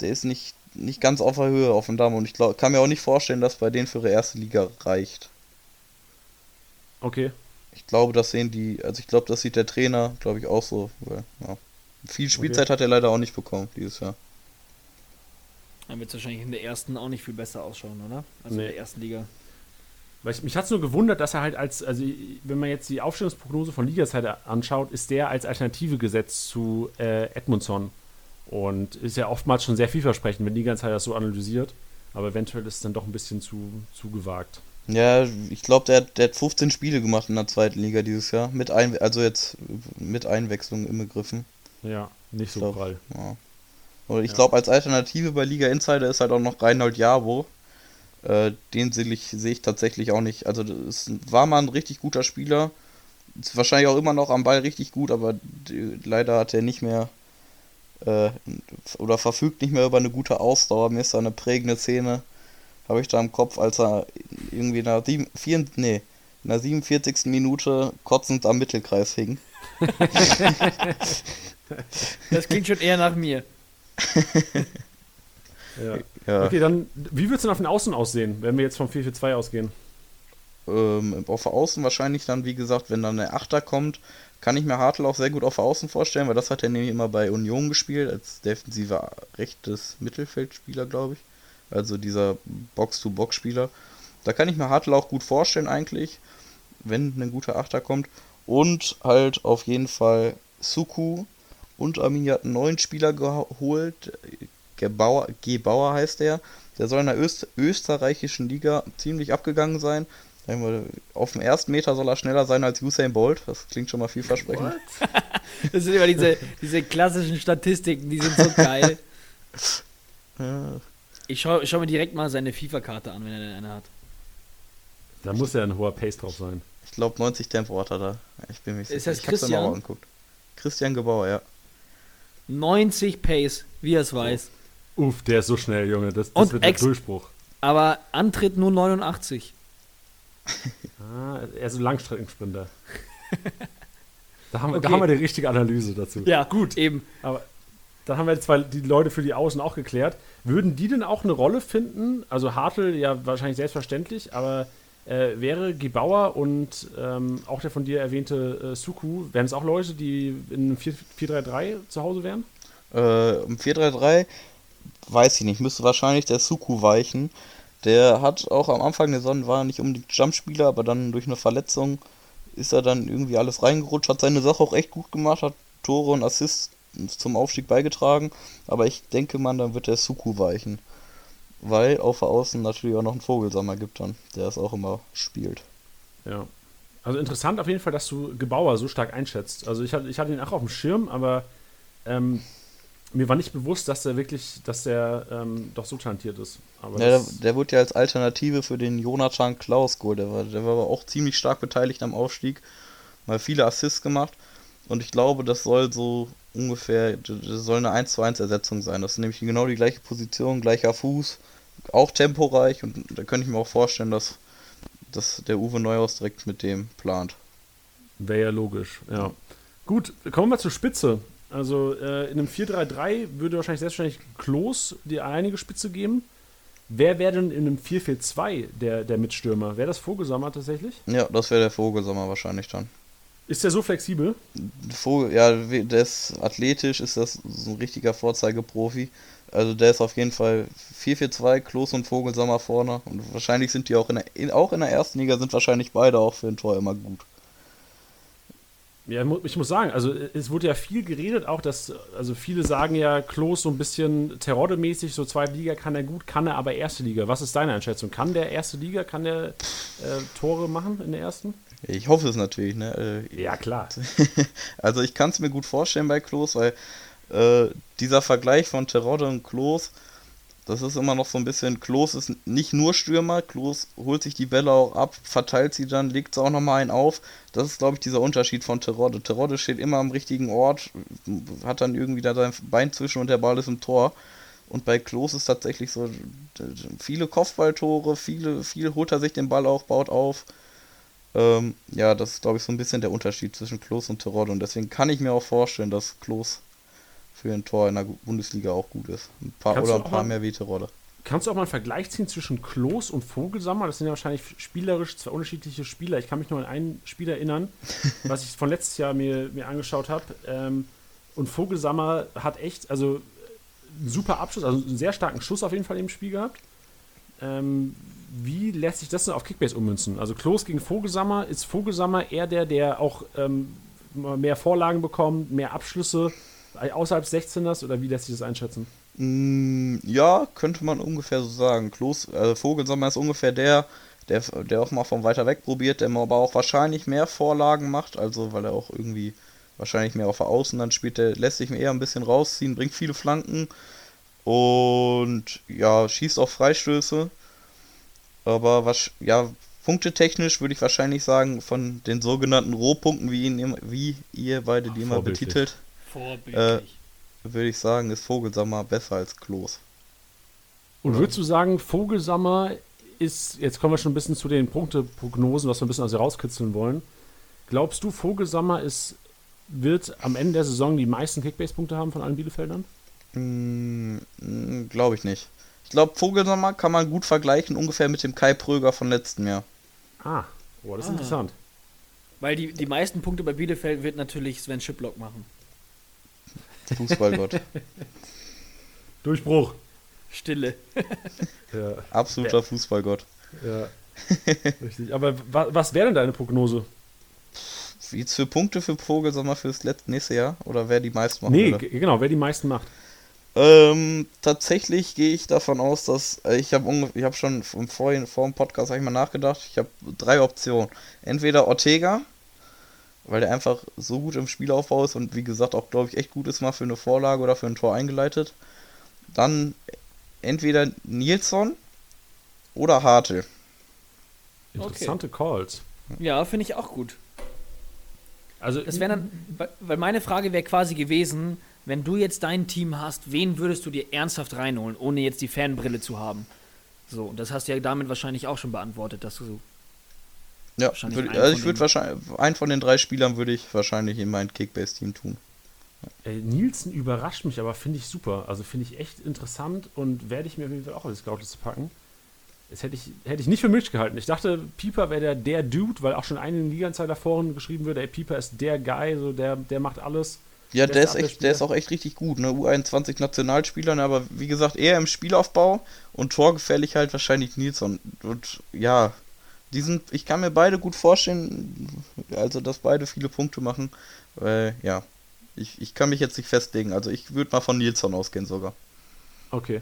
der ist nicht, nicht ganz auf der Höhe auf dem Damm und ich glaub, kann mir auch nicht vorstellen, dass bei denen für ihre erste Liga reicht. Okay. Ich glaube, das sehen die, also ich glaube, das sieht der Trainer, glaube ich, auch so. Weil, ja. Viel Spielzeit okay. hat er leider auch nicht bekommen dieses Jahr. Dann wird es wahrscheinlich in der ersten auch nicht viel besser ausschauen, oder? Also nee. in der ersten Liga. Weil ich, mich hat es nur gewundert, dass er halt als, also wenn man jetzt die Aufstellungsprognose von Ligazeit anschaut, ist der als Alternative gesetzt zu äh, Edmundson. Und ist ja oftmals schon sehr vielversprechend, wenn Ligazeit das so analysiert. Aber eventuell ist es dann doch ein bisschen zu, zu gewagt. Ja, ich glaube, der, der hat 15 Spiele gemacht in der zweiten Liga dieses Jahr. Mit ein, also jetzt mit Einwechslung im Begriffen. Ja, nicht so prall. Ja. Und ich ja. glaube, als Alternative bei Liga Insider ist halt auch noch Reinhold Jabo, äh, den sehe ich, seh ich tatsächlich auch nicht. Also es war mal ein richtig guter Spieler. Ist wahrscheinlich auch immer noch am Ball richtig gut, aber die, leider hat er nicht mehr äh, oder verfügt nicht mehr über eine gute Ausdauer. Mir ist da eine prägende Szene, habe ich da im Kopf, als er irgendwie in der, sieben, vier, nee, in der 47. Minute kotzend am Mittelkreis hing. *laughs* das klingt schon eher nach mir. *laughs* Ja. ja. Okay, dann, wie wird es denn auf den Außen aussehen, wenn wir jetzt vom 4-4-2 ausgehen? Ähm, auf der Außen wahrscheinlich dann, wie gesagt, wenn dann der Achter kommt, kann ich mir Hartl auch sehr gut auf der Außen vorstellen, weil das hat er nämlich immer bei Union gespielt, als defensiver rechtes Mittelfeldspieler, glaube ich. Also dieser Box-to-Box-Spieler. Da kann ich mir Hartl auch gut vorstellen, eigentlich, wenn ein guter Achter kommt. Und halt auf jeden Fall Suku und Arminia hat einen neuen Spieler geholt. Gebauer, Gebauer heißt der. Der soll in der Öst österreichischen Liga ziemlich abgegangen sein. Auf dem ersten Meter soll er schneller sein als Usain Bolt. Das klingt schon mal vielversprechend. *laughs* das sind immer diese, diese klassischen Statistiken, die sind so geil. *laughs* Ja. Ich schaue schau mir direkt mal seine FIFA-Karte an, wenn er denn eine hat. Da muss ja ein hoher Pace drauf sein. Ich glaube 90 Tempo hat er da. Ich bin mir sicher. Ist das ich Christian? Christian Gebauer, ja. 90 Pace, wie er es weiß. Uff, der ist so schnell, Junge. Das, das wird ein Durchbruch. Aber Antritt nur 89. ah, er ist ein Langstreckensprinter. *laughs* da, haben, okay. da haben wir die richtige Analyse dazu. Ja, gut. Eben. Aber dann haben wir jetzt die Leute für die Außen auch geklärt. Würden die denn auch eine Rolle finden? Also Hartl ja wahrscheinlich selbstverständlich, aber äh, wäre Gebauer und ähm, auch der von dir erwähnte äh, Suku, wären es auch Leute, die in 4-3-3 zu Hause wären? Äh, Im 4-3-3 weiß ich nicht, müsste wahrscheinlich der Suku weichen. Der hat auch am Anfang der Sonne war nicht unbedingt Jumpspieler, aber dann durch eine Verletzung ist er dann irgendwie alles reingerutscht, hat seine Sache auch echt gut gemacht, hat Tore und Assists zum Aufstieg beigetragen, aber ich denke man, dann wird der Suku weichen. Weil auf der Außen natürlich auch noch einen Vogelsammer gibt dann, der es auch immer spielt. Ja. Also interessant auf jeden Fall, dass du Gebauer so stark einschätzt. Also ich hatte, ich hatte ihn auch auf dem Schirm, aber ähm, mir war nicht bewusst, dass er wirklich, dass er ähm, doch so talentiert ist. Aber ja, der, der wurde ja als Alternative für den Jonathan Klaus geholt. Der war, der war aber auch ziemlich stark beteiligt am Aufstieg. Mal viele Assists gemacht. Und ich glaube, das soll so ungefähr, das soll eine 1 zu 1 Ersetzung sein. Das ist nämlich genau die gleiche Position, gleicher Fuß, auch temporeich. Und da könnte ich mir auch vorstellen, dass, dass der Uwe Neuhaus direkt mit dem plant. Wäre ja logisch, ja. Gut, kommen wir zur Spitze. Also äh, in einem 4-3-3 würde wahrscheinlich selbstverständlich Klos die einige Spitze geben. Wer wäre denn in einem 4-4-2 der, der Mitstürmer? Wäre das Vogelsammer tatsächlich? Ja, das wäre der Vogelsammer wahrscheinlich dann. Ist der so flexibel? Vogel, ja, der ist athletisch, ist das so ein richtiger Vorzeigeprofi. Also der ist auf jeden Fall 4-4-2, Klos und Vogelsammer vorne. Und wahrscheinlich sind die auch in der, in, auch in der ersten Liga sind wahrscheinlich beide auch für ein Tor immer gut. Ja, ich muss sagen, also es wurde ja viel geredet, auch dass, also viele sagen ja, Klos so ein bisschen Terodde-mäßig, so zweite Liga kann er gut, kann er aber erste Liga. Was ist deine Einschätzung? Kann der erste Liga, kann der äh, Tore machen in der ersten? Ich hoffe es natürlich, ne? Äh, ja, klar. *laughs* also ich kann es mir gut vorstellen bei Klos, weil äh, dieser Vergleich von Terodde und Klos, das ist immer noch so ein bisschen, Klos ist nicht nur Stürmer, Klos holt sich die Bälle auch ab, verteilt sie dann, legt sie auch nochmal einen auf. Das ist, glaube ich, dieser Unterschied von Terodde. Terodde steht immer am richtigen Ort, hat dann irgendwie da sein Bein zwischen und der Ball ist im Tor. Und bei Klos ist tatsächlich so, viele Kopfballtore, viele, viel holt er sich den Ball auch, baut auf. Ähm, ja, das ist, glaube ich, so ein bisschen der Unterschied zwischen Klos und Terodde. Und deswegen kann ich mir auch vorstellen, dass Klos für ein Tor in der Bundesliga auch gut ist. Ein paar oder ein paar mehr wie Terodde. Kannst du auch mal einen Vergleich ziehen zwischen Klos und Vogelsammer? Das sind ja wahrscheinlich spielerisch zwei unterschiedliche Spieler. Ich kann mich nur an einen Spiel erinnern, *laughs* was ich von letztes Jahr mir, mir angeschaut habe. Ähm, und Vogelsammer hat echt, also einen super Abschluss, also einen sehr starken Schuss auf jeden Fall im Spiel gehabt. Ähm, wie lässt sich das denn auf Kickbase ummünzen? Also Klos gegen Vogelsammer, ist Vogelsammer eher der, der auch ähm, mehr Vorlagen bekommt, mehr Abschlüsse außerhalb 16ers oder wie lässt sich das einschätzen? Mm, ja, könnte man ungefähr so sagen. Klos, äh, Vogelsammer ist ungefähr der, der, der auch mal von weiter weg probiert, der aber auch wahrscheinlich mehr Vorlagen macht, also weil er auch irgendwie wahrscheinlich mehr auf der Außen dann spielt, der lässt sich eher ein bisschen rausziehen, bringt viele Flanken und ja, schießt auch Freistöße. Aber was, ja, punktetechnisch würde ich wahrscheinlich sagen, von den sogenannten Rohpunkten, wie, ihn, wie ihr beide die immer betitelt, äh, würde ich sagen, ist Vogelsammer besser als Klos. Und würdest du sagen, Vogelsammer ist, jetzt kommen wir schon ein bisschen zu den Punkteprognosen, was wir ein bisschen aus rauskitzeln wollen. Glaubst du, Vogelsammer ist, wird am Ende der Saison die meisten Kickbase-Punkte haben von allen Bielefeldern? Mm, mm Glaube ich nicht. Ich glaube, Vogelsammer kann man gut vergleichen, ungefähr mit dem Kai Pröger von letztem Jahr. Ah, oh, das ist ah. interessant. Weil die, die meisten Punkte bei Bielefeld wird natürlich Sven Schiplock machen. Fußballgott. *laughs* Durchbruch. Stille. ja. Absoluter ja. Fußballgott. Ja. Richtig. Aber wa was wäre denn deine Prognose? Jetzt für Punkte für Vogelsommer fürs letzte, nächste Jahr? Oder wer die meisten macht? Nee, würde? genau, wer die meisten macht. Ähm, tatsächlich gehe ich davon aus, dass äh, ich habe ich hab schon im Vor, vor dem Podcast ich mal nachgedacht. Ich habe drei Optionen. Entweder Ortega, weil der einfach so gut im Spielaufbau ist und wie gesagt auch, glaube ich, echt gut ist mal für eine Vorlage oder für ein Tor eingeleitet. Dann entweder Nilsson oder Hartl. Interessante okay. Calls. Ja, finde ich auch gut. Also, das wäre dann, weil meine Frage wäre quasi gewesen, wenn du jetzt dein Team hast, wen würdest du dir ernsthaft reinholen, ohne jetzt die Fanbrille zu haben? So, und das hast du ja damit wahrscheinlich auch schon beantwortet, dass du ja, würd, also ich würde wahrscheinlich, einen von den drei Spielern würde ich wahrscheinlich in mein Kickbase-Team tun. Ey, Nielsen überrascht mich, aber finde ich super. Also finde ich echt interessant und werde ich mir auf jeden Fall auch als Scoutlist packen. Das hätte ich, hätte ich nicht für möglich gehalten. Ich dachte, Pieper wäre der, der Dude, weil auch schon eine Liga-Zeit davor geschrieben wird, ey, Pieper ist der Guy, so der, der macht alles. Ja, der, ist, echt, der ist auch echt richtig gut, ne? U21 Nationalspieler, ne? aber wie gesagt, eher im Spielaufbau und torgefährlich halt wahrscheinlich Nilsson. Und ja, die sind, ich kann mir beide gut vorstellen, also dass beide viele Punkte machen. Weil, ja, ich, ich kann mich jetzt nicht festlegen. Also ich würde mal von Nilsson ausgehen sogar. Okay.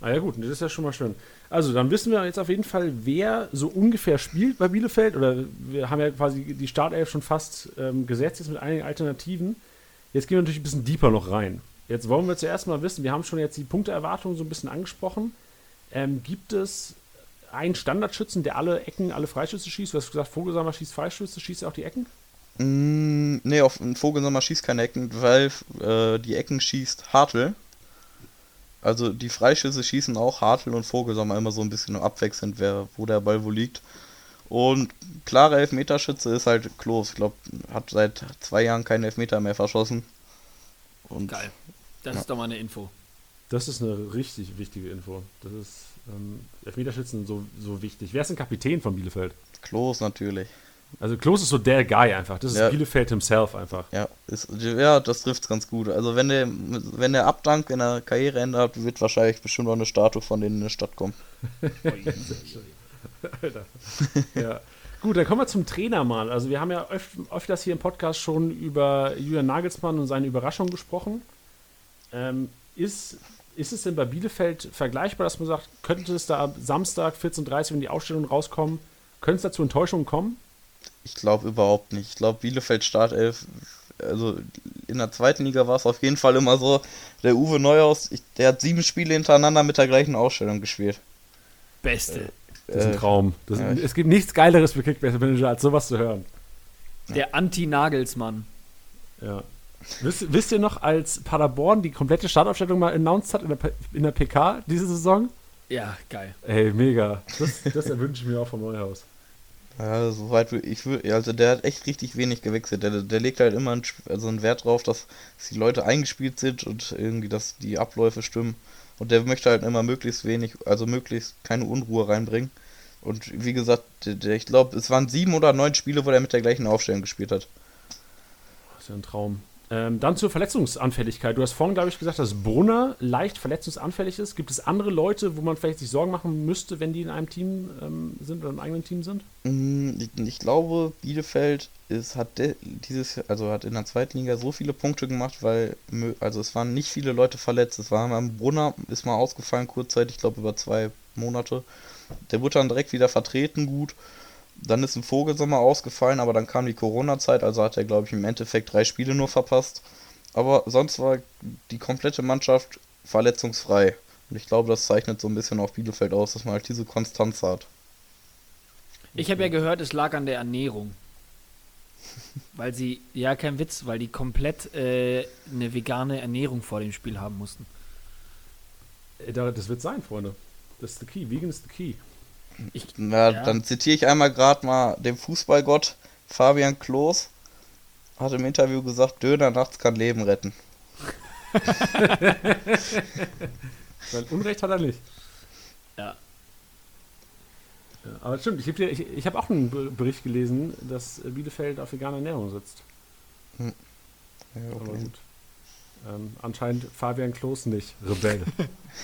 Ah ja gut, das ist ja schon mal schön. Also dann wissen wir jetzt auf jeden Fall, wer so ungefähr spielt bei Bielefeld. Oder wir haben ja quasi die Startelf schon fast ähm, gesetzt jetzt mit einigen Alternativen. Jetzt gehen wir natürlich ein bisschen deeper noch rein. Jetzt wollen wir zuerst mal wissen, wir haben schon jetzt die Punkteerwartungen so ein bisschen angesprochen. Ähm, gibt es einen Standardschützen, der alle Ecken, alle Freischüsse schießt? Du hast gesagt, Vogelsammer schießt Freischüsse, schießt er auch die Ecken? Mm, nee, auf Vogelsammer schießt keine Ecken, weil äh, die Ecken schießt Hartl. Also die Freischüsse schießen auch Hartl und Vogelsammer immer so ein bisschen abwechselnd, wer, wo der Ball wo liegt. Und klare Elfmeterschütze ist halt Klos. Ich glaube, hat seit zwei Jahren keinen Elfmeter mehr verschossen. Und, Geil. Das ja. ist doch mal eine Info. Das ist eine richtig wichtige Info. Das ist ähm, Elfmeterschützen so, so wichtig. Wer ist denn Kapitän von Bielefeld? Klos natürlich. Also Klos ist so der Guy einfach. Das ist Ja. Bielefeld himself einfach. Ja, ist, ja das trifft ganz gut. Also wenn der, wenn der abdankt, wenn er Karriereende hat, wird wahrscheinlich bestimmt auch eine Statue von denen in die Stadt kommen. *laughs* Alter. ja. Gut, dann kommen wir zum Trainer mal. Also wir haben ja öf öfters hier im Podcast schon über Julian Nagelsmann und seine Überraschung gesprochen. Ähm, ist, ist es denn bei Bielefeld vergleichbar, dass man sagt, könnte es da am Samstag 14.30 Uhr, wenn die Ausstellungen rauskommen, könnte es da zu Enttäuschungen kommen? Ich glaube überhaupt nicht. Ich glaube, Bielefeld Startelf, also in der zweiten Liga war es auf jeden Fall immer so, der Uwe Neuhaus, ich, der hat sieben Spiele hintereinander mit der gleichen Ausstellung gespielt. Beste. Das ist ein Äh, Traum. Das, ja, es gibt nichts Geileres für Kickbase Manager, als sowas zu hören. Der Anti-Nagelsmann. Ja. Wisst, wisst ihr noch, als Paderborn die komplette Startaufstellung mal announced hat in der, P- in der PK diese Saison? Ja, geil. Ey, mega. Das, das erwünsche ich mir auch vom Neuhaus. Ja, soweit ich würde, also der hat echt richtig wenig gewechselt. Der, der legt halt immer einen, also einen Wert drauf, dass, dass die Leute eingespielt sind und irgendwie, dass die Abläufe stimmen. Und der möchte halt immer möglichst wenig, also möglichst keine Unruhe reinbringen. Und wie gesagt, der, der, ich glaube, es waren sieben oder neun Spiele, wo er mit der gleichen Aufstellung gespielt hat. Das ist ja ein Traum. Ähm, dann zur Verletzungsanfälligkeit. Du hast vorhin, glaube ich, gesagt, dass Brunner leicht verletzungsanfällig ist. Gibt es andere Leute, wo man vielleicht sich Sorgen machen müsste, wenn die in einem Team ähm, sind oder im eigenen Team sind? Mm, Ich, glaube, Bielefeld ist, hat dieses, also hat in der zweiten Liga so viele Punkte gemacht, weil, also es waren nicht viele Leute verletzt. Es war Brunner, ist mal ausgefallen kurzzeitig, ich glaube über zwei Monate. Der wurde dann direkt wieder vertreten, gut. Dann ist ein Vogelsommer ausgefallen, aber dann kam die Corona-Zeit, also hat er, glaube ich, im Endeffekt drei Spiele nur verpasst. Aber sonst war die komplette Mannschaft verletzungsfrei. Und ich glaube, das zeichnet so ein bisschen auf Bielefeld aus, dass man halt diese Konstanz hat. Ich habe ja gehört, es lag an der Ernährung. *laughs* Weil sie, ja, kein Witz, weil die komplett äh, eine vegane Ernährung vor dem Spiel haben mussten. Da- Das wird sein, Freunde. Das ist the key. Vegan ist the key. Na, Ja. dann zitiere ich einmal gerade mal den Fußballgott Fabian Klos. Hat im Interview gesagt, Döner nachts kann Leben retten. *laughs* Weil Unrecht hat er nicht. Ja. Ja, aber stimmt, ich habe ich, ich hab auch einen Be- Bericht gelesen, dass Bielefeld auf veganer Ernährung sitzt. Ja, Aber okay. gut. Ähm, anscheinend Fabian Klos nicht. Rebell.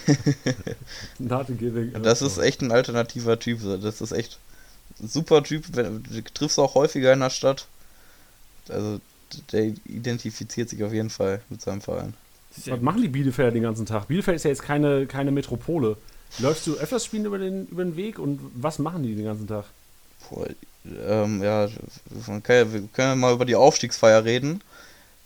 *laughs* Not giving. Das ist echt ein alternativer Typ. Das ist echt ein super Typ. Wenn- Du triffst auch häufiger in der Stadt. Also der identifiziert sich auf jeden Fall mit seinem Verein. Was machen die Bielefelder den ganzen Tag? Bielefeld ist ja jetzt keine, keine Metropole. Läufst du öfters spielen über den, über den Weg und was machen die den ganzen Tag? Boah, ähm, ja, man kann ja, wir können ja mal über die Aufstiegsfeier reden.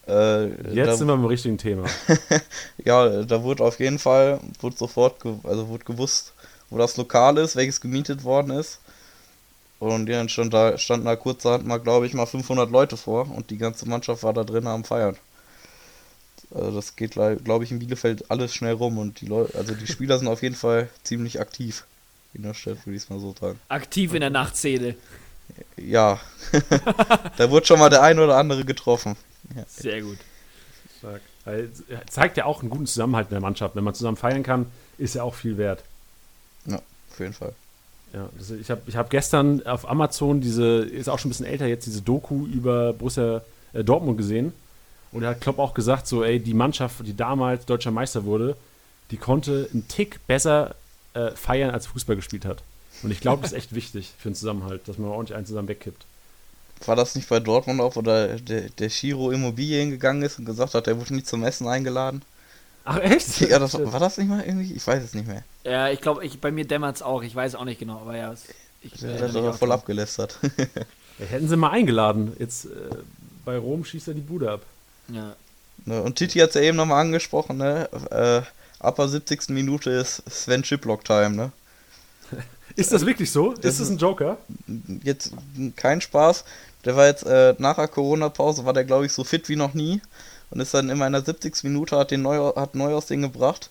Äh, Jetzt da- sind wir im richtigen Thema. *laughs* Ja, da wurde auf jeden Fall, wurde sofort, ge also wurde gewusst, wo das Lokal ist, welches gemietet worden ist. Und dann stand da, standen da kurzerhand mal, glaube ich, mal 500 Leute vor und die ganze Mannschaft war da drin am Feiern. Also das geht, glaube ich, in Bielefeld alles schnell rum und die Leute, also die Spieler sind auf jeden Fall ziemlich aktiv in der Stadt, würde ich es mal so sagen. Aktiv in der Nachtszene. Ja, *laughs* da wurde schon mal der ein oder andere getroffen. Sehr gut. Stark. Es zeigt ja auch einen guten Zusammenhalt in der Mannschaft. Wenn man zusammen feiern kann, ist ja auch viel wert. Auf jeden Fall. Ja, das, ich habe ich hab gestern auf Amazon diese, ist auch schon ein bisschen älter jetzt, diese Doku über Borussia äh, Dortmund gesehen. Und da hat Klopp auch gesagt, so, ey, die Mannschaft, die damals deutscher Meister wurde, die konnte einen Tick besser äh, feiern, als Fußball gespielt hat. Und ich glaube, das ist echt wichtig für den Zusammenhalt, dass man ordentlich einen zusammen wegkippt. War das nicht bei Dortmund auch, wo der, der, der Chiro Immobilien gegangen ist und gesagt hat, er wurde nicht zum Essen eingeladen? Ach, echt? Ja, das, war das nicht mal irgendwie? Ich weiß es nicht mehr. Ja, ich glaube, ich, bei mir dämmert es auch. Ich weiß auch nicht genau, aber ja. es- Ich, Der erinnere hat aber voll dran. abgelästert. *laughs* Ja, hätten sie mal eingeladen. Jetzt äh, bei Rom schießt er die Bude ab. Ja. Ne, Und Titi hat es ja eben nochmal angesprochen, ne? Äh, ab der 70. Minute ist Sven Chiplock-Time, ne? Ist das wirklich so? Das ist das ein Joker? Jetzt kein Spaß. Der war jetzt äh, nach der Corona-Pause, war der glaube ich so fit wie noch nie. Und ist dann immer in der 70. Minute, hat den Neu hat Neuhaus den gebracht.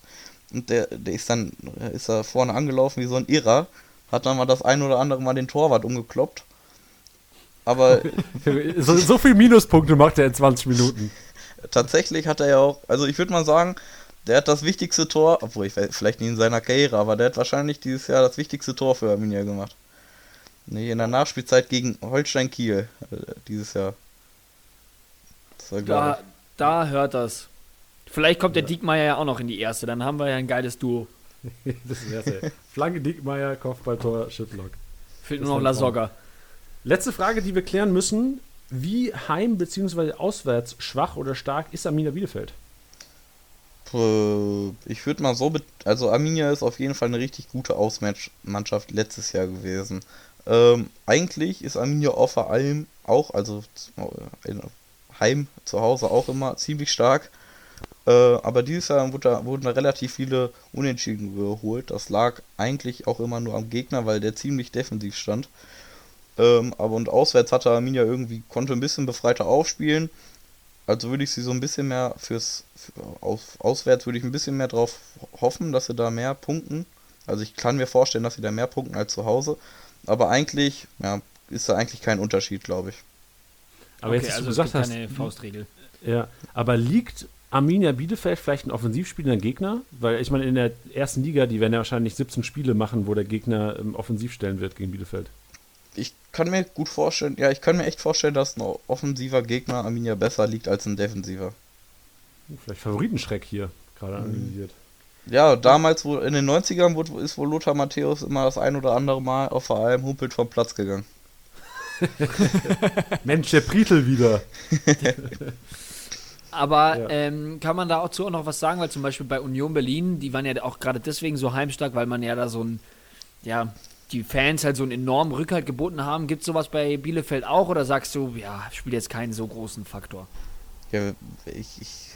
Und der, der ist dann, äh, ist er vorne angelaufen wie so ein Irrer. Hat dann mal das ein oder andere Mal den Torwart umgekloppt. Aber *laughs* so, so viel Minuspunkte macht er in 20 Minuten. *laughs* tatsächlich hat er ja auch, also ich würde mal sagen, der hat das wichtigste Tor, obwohl ich weiß, vielleicht nicht in seiner Karriere, aber der hat wahrscheinlich dieses Jahr das wichtigste Tor für Arminia gemacht. Nee, in der Nachspielzeit gegen Holstein Kiel äh, dieses Jahr. Das war, da, da hört das. Vielleicht kommt der Diekmeier ja auch noch in die erste, dann haben wir ja ein geiles Duo. *laughs* das ist ja Flanke Diekmeier, Kopfballtor, Schiplock. Fehlt nur noch Lasogga. Letzte Frage, die wir klären müssen. Wie heim- bzw. auswärts schwach oder stark ist Arminia Bielefeld? Äh, ich würde mal so, also Arminia ist auf jeden Fall eine richtig gute Ausmannschaft letztes Jahr gewesen. Ähm, eigentlich ist Arminia auch vor allem auch, also äh, heim zu Hause auch immer ziemlich stark. Äh, aber dieses Jahr wurde da, wurden da relativ viele Unentschieden geholt. Das lag eigentlich auch immer nur am Gegner, weil der ziemlich defensiv stand. Ähm, aber und auswärts hatte Arminia irgendwie, konnte ein bisschen befreiter aufspielen. Also würde ich sie so ein bisschen mehr fürs für, aus, auswärts würde ich ein bisschen mehr drauf hoffen, dass sie da mehr punkten. Also ich kann mir vorstellen, dass sie da mehr punkten als zu Hause. Aber eigentlich, ja, ist da eigentlich kein Unterschied, glaube ich. Aber okay, jetzt, also du gesagt hast, keine Faustregel. Ja, aber liegt Arminia Bielefeld vielleicht ein offensivspielender Gegner? Weil ich meine, in der ersten Liga, die werden ja wahrscheinlich 17 Spiele machen, wo der Gegner ähm, offensiv stellen wird gegen Bielefeld ich kann mir gut vorstellen, ja, ich kann mir echt vorstellen, dass ein offensiver Gegner Arminia besser liegt als ein defensiver. Vielleicht Favoritenschreck hier gerade mhm. analysiert. Ja, damals wo in den 90ern wurde, ist wohl Lothar Matthäus immer das ein oder andere Mal auf vor allem humpelt vom Platz gegangen. *laughs* Mensch, der Pritel wieder. *laughs* Aber ja. ähm, kann man da auch noch was sagen, weil zum Beispiel bei Union Berlin, die waren ja auch gerade deswegen so heimstark, weil man ja da so ein, ja, die Fans halt so einen enormen Rückhalt geboten haben. Gibt es sowas bei Bielefeld auch oder sagst du, ja, spielt jetzt keinen so großen Faktor? Ja, ich, ich,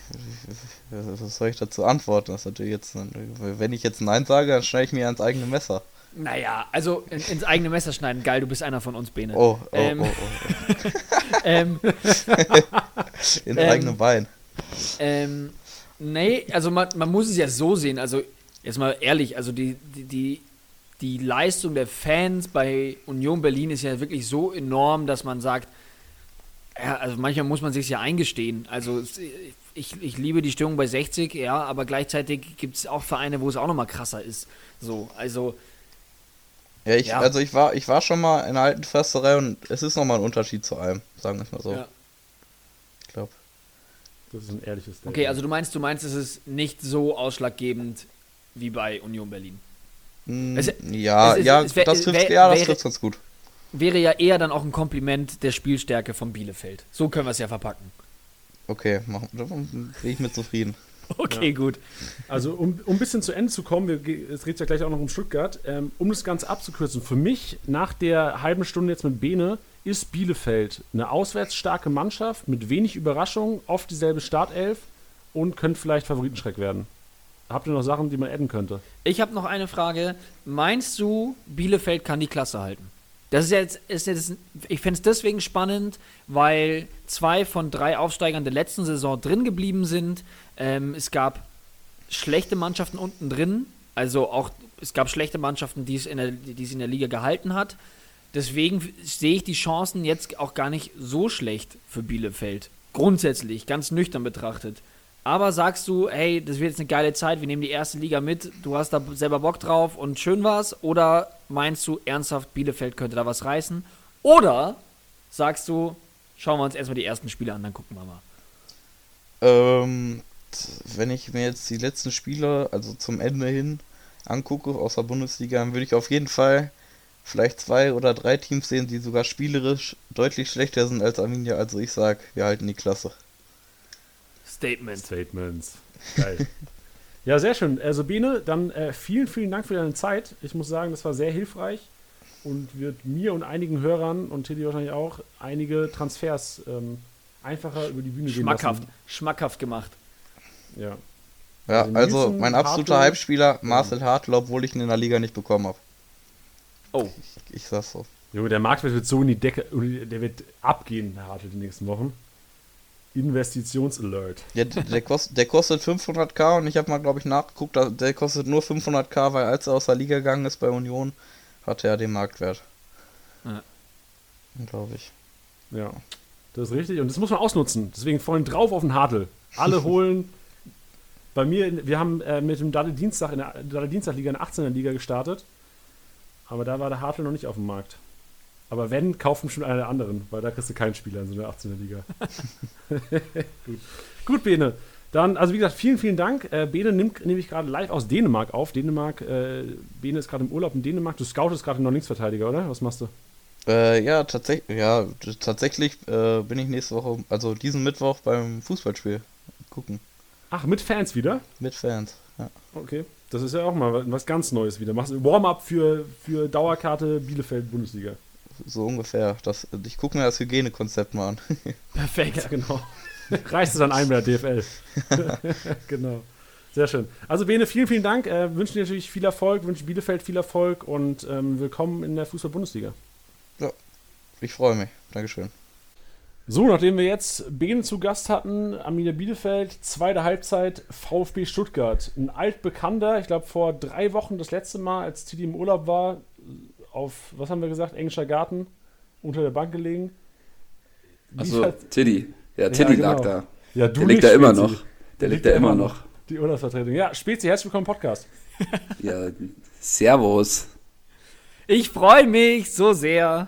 was soll ich dazu antworten? Das ist natürlich jetzt, wenn ich jetzt Nein sage, dann schneide ich mir ans eigene Messer. Naja, also in, ins eigene Messer schneiden. Geil, du bist einer von uns, Bene. Oh, oh, ähm, oh, oh. *laughs* ähm, *laughs* ins ähm, eigene Bein. Ähm, nee, also man, man muss es ja so sehen. Also, jetzt mal ehrlich, also die, die, die die Leistung der Fans bei Union Berlin ist ja wirklich so enorm, dass man sagt, ja, also manchmal muss man sich ja eingestehen. Also ich, ich liebe die Stimmung bei 60, ja, aber gleichzeitig gibt es auch Vereine, wo es auch nochmal krasser ist. So, also. Ja, ich, ja. also ich war, ich war schon mal in der alten Försterei und es ist nochmal ein Unterschied zu allem, sagen wir es mal so. Ja. Ich glaube. Das ist ein ehrliches Statement. Okay, also du meinst, du meinst, es ist nicht so ausschlaggebend wie bei Union Berlin. Mm, es, ja, es, es, ja, wär, das trifft ja, das trifft ganz gut. Wäre ja eher dann auch ein Kompliment der Spielstärke von Bielefeld. So können wir es ja verpacken. Okay, machen, bin ich mit zufrieden. *laughs* Okay, ja. gut. Also, um, um ein bisschen zu Ende zu kommen, wir, es geht ja gleich auch noch um Stuttgart, ähm, um das Ganze abzukürzen, für mich nach der halben Stunde jetzt mit Bene ist Bielefeld eine auswärts starke Mannschaft mit wenig Überraschung, oft dieselbe Startelf und könnte vielleicht Favoritenschreck werden. Habt ihr noch Sachen, die man adden könnte? Ich habe noch eine Frage. Meinst du, Bielefeld kann die Klasse halten? Das ist jetzt, ist jetzt ich finde es deswegen spannend, weil zwei von drei Aufsteigern der letzten Saison drin geblieben sind. Ähm, es gab schlechte Mannschaften unten drin, also auch es gab schlechte Mannschaften, die es in der, die es in der Liga gehalten hat. Deswegen sehe ich die Chancen jetzt auch gar nicht so schlecht für Bielefeld. Grundsätzlich, ganz nüchtern betrachtet. Aber sagst du, hey, das wird jetzt eine geile Zeit, wir nehmen die erste Liga mit, du hast da selber Bock drauf und schön war's? Oder meinst du ernsthaft, Bielefeld könnte da was reißen? Oder sagst du, schauen wir uns erstmal die ersten Spiele an, dann gucken wir mal. Ähm, wenn ich mir jetzt die letzten Spiele, also zum Ende hin, angucke aus der Bundesliga, dann würde ich auf jeden Fall vielleicht zwei oder drei Teams sehen, die sogar spielerisch deutlich schlechter sind als Arminia. Also ich sag, wir halten die Klasse. Statements. Statements. Geil. ja, sehr schön. Also Bene, dann äh, vielen, vielen Dank für deine Zeit. Ich muss sagen, das war sehr hilfreich und wird mir und einigen Hörern und Tilly wahrscheinlich auch einige Transfers ähm, einfacher über die Bühne Schmackhaft. gehen lassen. Schmackhaft gemacht. Ja. Ja, also, also mein absoluter Hype-Spieler Marcel Hartl, obwohl ich ihn in der Liga nicht bekommen habe. Oh. Ich, ich sag's so. Junge, der Marktwert wird so in die Decke, der wird abgehen, Herr Hartl, die nächsten Wochen. Investitionsalert. Ja, der, kost, der kostet 500k und ich habe mal, glaube ich, nachgeguckt, der kostet nur 500k, weil als er aus der Liga gegangen ist bei Union, hatte er den Marktwert. Ja. Glaube ich. Ja, das ist richtig und das muss man ausnutzen. Deswegen vorhin drauf auf den Hartl. Alle *laughs* holen. Bei mir, wir haben äh, mit dem Dalle Dienstag in der Dalle Dienstag-Liga in der 18er Liga gestartet. Aber da war der Hartl noch nicht auf dem Markt. Aber wenn, kaufen schon einer der anderen, weil da kriegst du keinen Spieler in so einer 18er Liga. *laughs* Gut. Gut, Bene. Dann, also wie gesagt, vielen, vielen Dank. Äh, Bene nimmt nämlich gerade live aus Dänemark auf. Dänemark, äh, Bene ist gerade im Urlaub in Dänemark. Du scoutest gerade noch Linksverteidiger, oder? Was machst du? Äh, ja, tatsächlich, ja, tatsächlich äh, bin ich nächste Woche, also diesen Mittwoch beim Fußballspiel gucken. Ach, mit Fans wieder? Mit Fans, ja. Okay. Das ist ja auch mal was ganz Neues wieder. Machst du Warm-up für, für Dauerkarte Bielefeld Bundesliga. So ungefähr. Das, ich gucke mir das Hygienekonzept mal an. *laughs* Perfekt, genau. *laughs* Reichst du dann ein mit der DFL. *laughs* genau. Sehr schön. Also Bene, vielen, vielen Dank. Äh, wünschen dir natürlich viel Erfolg, wünschen Bielefeld viel Erfolg und ähm, willkommen in der Fußball-Bundesliga. Ja, ich freue mich. Dankeschön. So, nachdem wir jetzt Bene zu Gast hatten, Arminia Bielefeld, zweite Halbzeit, VfB Stuttgart. Ein altbekannter, ich glaube vor drei Wochen das letzte Mal, als Titi im Urlaub war, auf, was haben wir gesagt, englischer Garten, unter der Bank gelegen. Achso, Tiddy. Ja, Tiddy ja, genau. lag da. Ja, du der liegt da immer noch. Der, der liegt da immer noch. Die Urlaubsvertretung. Ja, Spezi, herzlich willkommen im Podcast. *laughs* ja, Servus. Ich freue mich so sehr.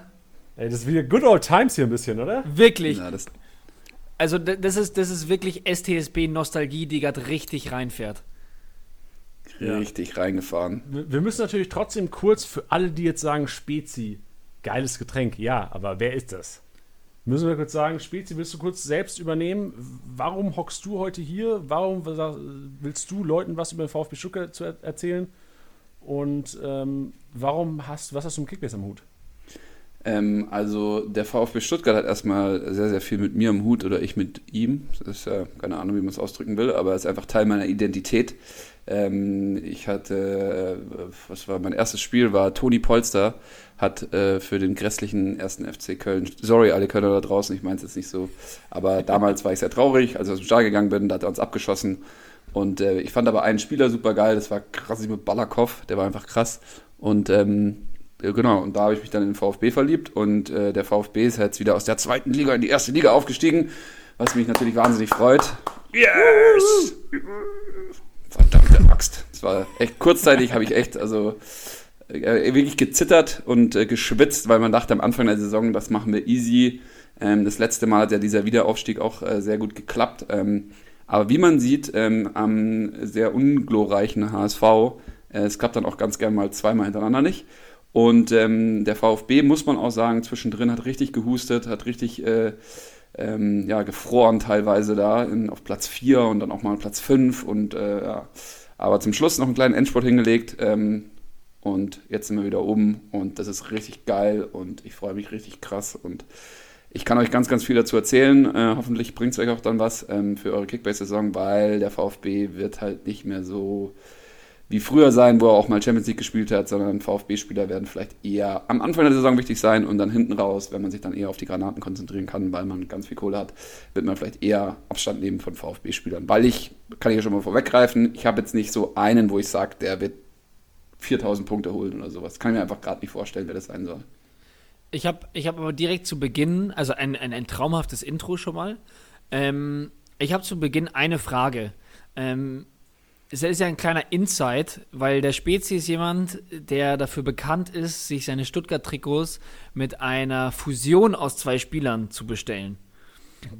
Ey, das ist wieder Good Old Times hier ein bisschen, oder? Wirklich. Ja, das also das ist, das ist wirklich STSB-Nostalgie, die gerade richtig reinfährt. Richtig ja. reingefahren. Wir müssen natürlich trotzdem kurz für alle, die jetzt sagen, Spezi, geiles Getränk, ja, aber wer ist das? Müssen wir kurz sagen, Spezi, willst du kurz selbst übernehmen? Warum hockst du heute hier? Warum willst du Leuten was über den VfB Stuttgart zu erzählen? Und ähm, warum hast, was hast du im Kickbase am Hut? Ähm, also der VfB Stuttgart hat erstmal sehr, sehr viel mit mir am Hut oder ich mit ihm. Das ist ja keine Ahnung, wie man es ausdrücken will, aber es ist einfach Teil meiner Identität. Ähm, ich hatte, äh, was war mein erstes Spiel, war Toni Polster, hat äh, für den grässlichen ersten FC Köln, sorry alle Kölner da draußen, ich meine es jetzt nicht so, aber *laughs* damals war ich sehr traurig, als ich aus dem Stall gegangen bin, da hat er uns abgeschossen. Und äh, ich fand aber einen Spieler super geil, das war krass mit Balakov, der war einfach krass. Und ähm, genau, und da habe ich mich dann in den VfB verliebt und äh, der VfB ist jetzt wieder aus der zweiten Liga in die erste Liga aufgestiegen, was mich natürlich wahnsinnig freut. Yes! Verdammte Axt. Das war echt kurzzeitig, habe ich echt, also äh, wirklich gezittert und äh, geschwitzt, weil man dachte am Anfang der Saison, das machen wir easy. Ähm, das letzte Mal hat ja dieser Wiederaufstieg auch äh, sehr gut geklappt. Ähm, aber wie man sieht, ähm, am sehr unglorreichen HSV, äh, es klappt dann auch ganz gern mal zweimal hintereinander nicht. Und ähm, der VfB, muss man auch sagen, zwischendrin hat richtig gehustet, hat richtig äh, ähm, ja, gefroren teilweise da in, auf Platz 4 und dann auch mal Platz 5 und äh, ja. Aber zum Schluss noch einen kleinen Endspurt hingelegt ähm, und jetzt sind wir wieder oben und das ist richtig geil und ich freue mich richtig krass und ich kann euch ganz, ganz viel dazu erzählen. Äh, hoffentlich bringt es euch auch dann was ähm, für eure Kickbase-Saison, weil der VfB wird halt nicht mehr so wie früher sein, wo er auch mal Champions League gespielt hat, sondern VfB-Spieler werden vielleicht eher am Anfang der Saison wichtig sein und dann hinten raus, wenn man sich dann eher auf die Granaten konzentrieren kann, weil man ganz viel Kohle hat, wird man vielleicht eher Abstand nehmen von VfB-Spielern. Weil ich, kann ich ja schon mal vorweggreifen, ich habe jetzt nicht so einen, wo ich sage, der wird 4000 Punkte holen oder sowas. Kann ich mir einfach gerade nicht vorstellen, wer das sein soll. Ich habe ich hab aber direkt zu Beginn, also ein, ein, ein traumhaftes Intro schon mal. Ähm, ich habe zu Beginn eine Frage. Ähm, es ist ja ein kleiner Insight, weil der Spezi ist jemand, der dafür bekannt ist, sich seine Stuttgart-Trikots mit einer Fusion aus zwei Spielern zu bestellen.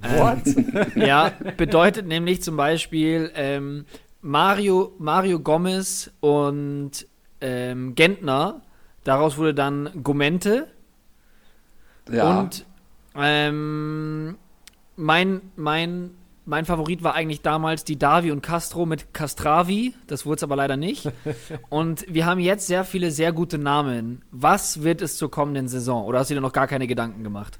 What? Ähm, *laughs* ja, bedeutet nämlich zum Beispiel ähm, Mario, Mario Gomez und ähm, Gentner. Daraus wurde dann Gomente. Ja. Und ähm, mein, mein mein Favorit war eigentlich damals die Davi und Castro mit Castravi. Das wurde es aber leider nicht. *laughs* Und wir haben jetzt sehr viele sehr gute Namen. Was wird es zur kommenden Saison? Oder hast du dir noch gar keine Gedanken gemacht?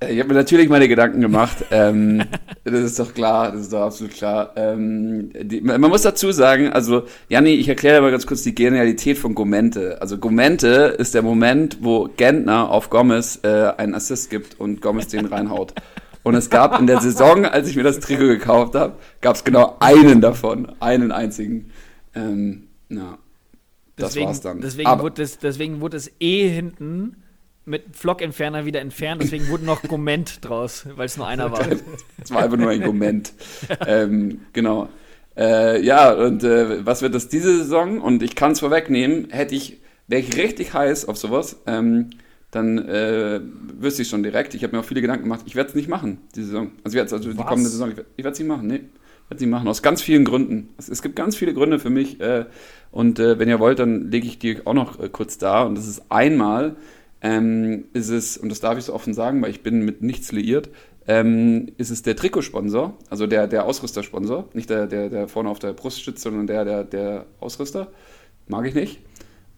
Äh, ich habe mir natürlich meine Gedanken gemacht. ähm, *laughs* das ist doch klar, das ist doch absolut klar. Ähm, die, man muss dazu sagen, also Janni, ich erkläre mal ganz kurz die Genialität von Gomente. Also Gomente ist der Moment, wo Gentner auf Gomez äh, einen Assist gibt und Gomez den *laughs* reinhaut. Und es gab in der Saison, als ich mir das Trikot gekauft habe, gab es genau einen davon, einen einzigen. Ähm, na, das deswegen, war's dann. Deswegen, Aber, wurde es, deswegen wurde es eh hinten mit Flockentferner wieder entfernt, deswegen wurde noch Goment draus, weil es nur einer war. *laughs* Es war einfach nur ein Goment. ähm, genau. Äh, ja, und äh, was wird das diese Saison? Und ich kann es vorwegnehmen, hätte ich, wäre ich richtig heiß auf sowas, ähm, dann äh, wüsste ich schon direkt. Ich habe mir auch viele Gedanken gemacht. Ich werde es nicht machen, diese Saison. Also, jetzt, also die kommende Saison. Ich werde es nicht machen, nee. Ich werde es nicht machen, aus ganz vielen Gründen. Es, es, gibt ganz viele Gründe für mich. Äh, und äh, wenn ihr wollt, dann lege ich die auch noch äh, kurz da. Und das ist einmal, ähm, ist es, und das darf ich so offen sagen, weil ich bin mit nichts liiert, ähm, ist es der Trikotsponsor, also der, der Ausrüstersponsor, nicht der, der, der vorne auf der Brust sitzt, sondern der, der, der Ausrüster. Mag ich nicht.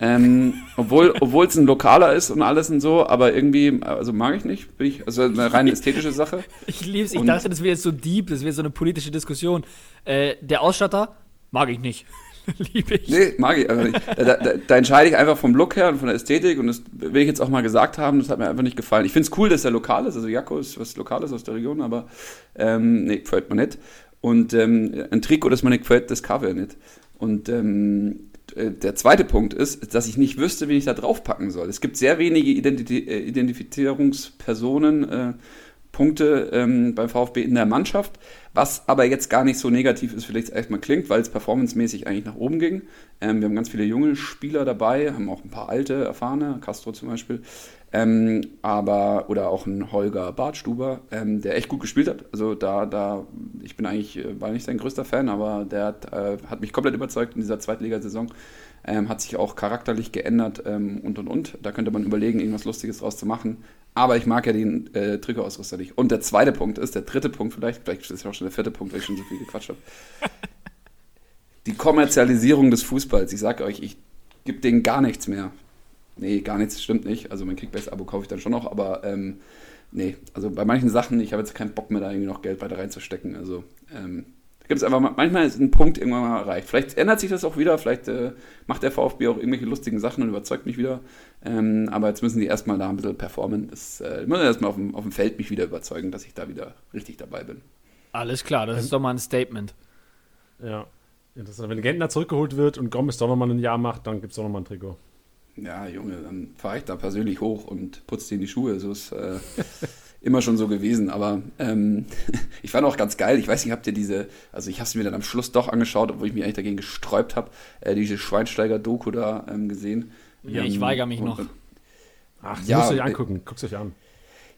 Ähm, obwohl obwohl es ein lokaler ist und alles und so, aber irgendwie, also mag ich nicht, bin ich, also eine rein ästhetische Sache. Ich liebe es, ich und dachte, das wäre jetzt so deep, das wäre so eine politische Diskussion. Äh, der Ausstatter mag ich nicht. *laughs* liebe ich. Nee, mag ich einfach nicht. Da, da, da, entscheide ich einfach vom Look her und von der Ästhetik und das will ich jetzt auch mal gesagt haben, das hat mir einfach nicht gefallen. Ich finde es cool, dass er lokal ist, also Jakko ist was Lokales aus der Region, aber ähm, nee, gefällt mir nicht. Und ähm, ein Trikot, das mir nicht gefällt, das Cover nicht. Und ähm, äh, der zweite Punkt ist, dass ich nicht wüsste, wie ich da draufpacken soll. Es gibt sehr wenige Identitä äh, Identifizierungspersonen, äh, Punkte ähm, beim VfB in der Mannschaft, was aber jetzt gar nicht so negativ ist, vielleicht erstmal klingt, weil es performancemäßig eigentlich nach oben ging. Ähm, wir haben ganz viele junge Spieler dabei, haben auch ein paar alte, erfahrene, Castro zum Beispiel, ähm, aber oder auch ein Holger Bartstuber, ähm, der echt gut gespielt hat. Also da, da, ich bin eigentlich, äh, war nicht sein größter Fan, aber der hat, äh, hat mich komplett überzeugt in dieser Zweitligasaison. Ähm, hat sich auch charakterlich geändert ähm, und und und. Da könnte man überlegen, irgendwas Lustiges draus zu machen. Aber ich mag ja den äh, Trikotausrüster nicht. Und der zweite Punkt ist, der dritte Punkt vielleicht, vielleicht ist es auch schon der vierte Punkt, weil ich schon so viel gequatscht habe. *laughs* Die Kommerzialisierung des Fußballs. Ich sage euch, ich gebe denen gar nichts mehr. Nee, gar nichts, stimmt nicht. Also mein Kickbase-Abo kaufe ich dann schon noch, aber ähm, nee, also bei manchen Sachen, ich habe jetzt keinen Bock mehr, da irgendwie noch Geld weiter reinzustecken. Also ähm, gibt es einfach manchmal ist ein Punkt irgendwann mal erreicht. Vielleicht ändert sich das auch wieder, vielleicht äh, macht der VfB auch irgendwelche lustigen Sachen und überzeugt mich wieder. Ähm, aber jetzt müssen die erstmal da ein bisschen performen. Das äh, müssen erstmal auf dem, auf dem Feld mich wieder überzeugen, dass ich da wieder richtig dabei bin. Alles klar, das ist doch mal ein Statement. Ja. Interessant. Wenn Gentner zurückgeholt wird und Gomez doch nochmal ein Jahr macht, dann gibt es doch nochmal ein Trikot. Ja, Junge, dann fahre ich da persönlich hoch und putze dir in die Schuhe. So ist äh, *laughs* immer schon so gewesen. Aber ähm, *laughs* ich fand auch ganz geil. Ich weiß nicht, habt ihr diese, also ich habe es mir dann am Schluss doch angeschaut, obwohl ich mich eigentlich dagegen gesträubt habe, äh, diese Schweinsteiger-Doku da ähm, gesehen. Ja, ich weigere mich noch. Ach, das ja, musst du dir angucken. Guck's euch an.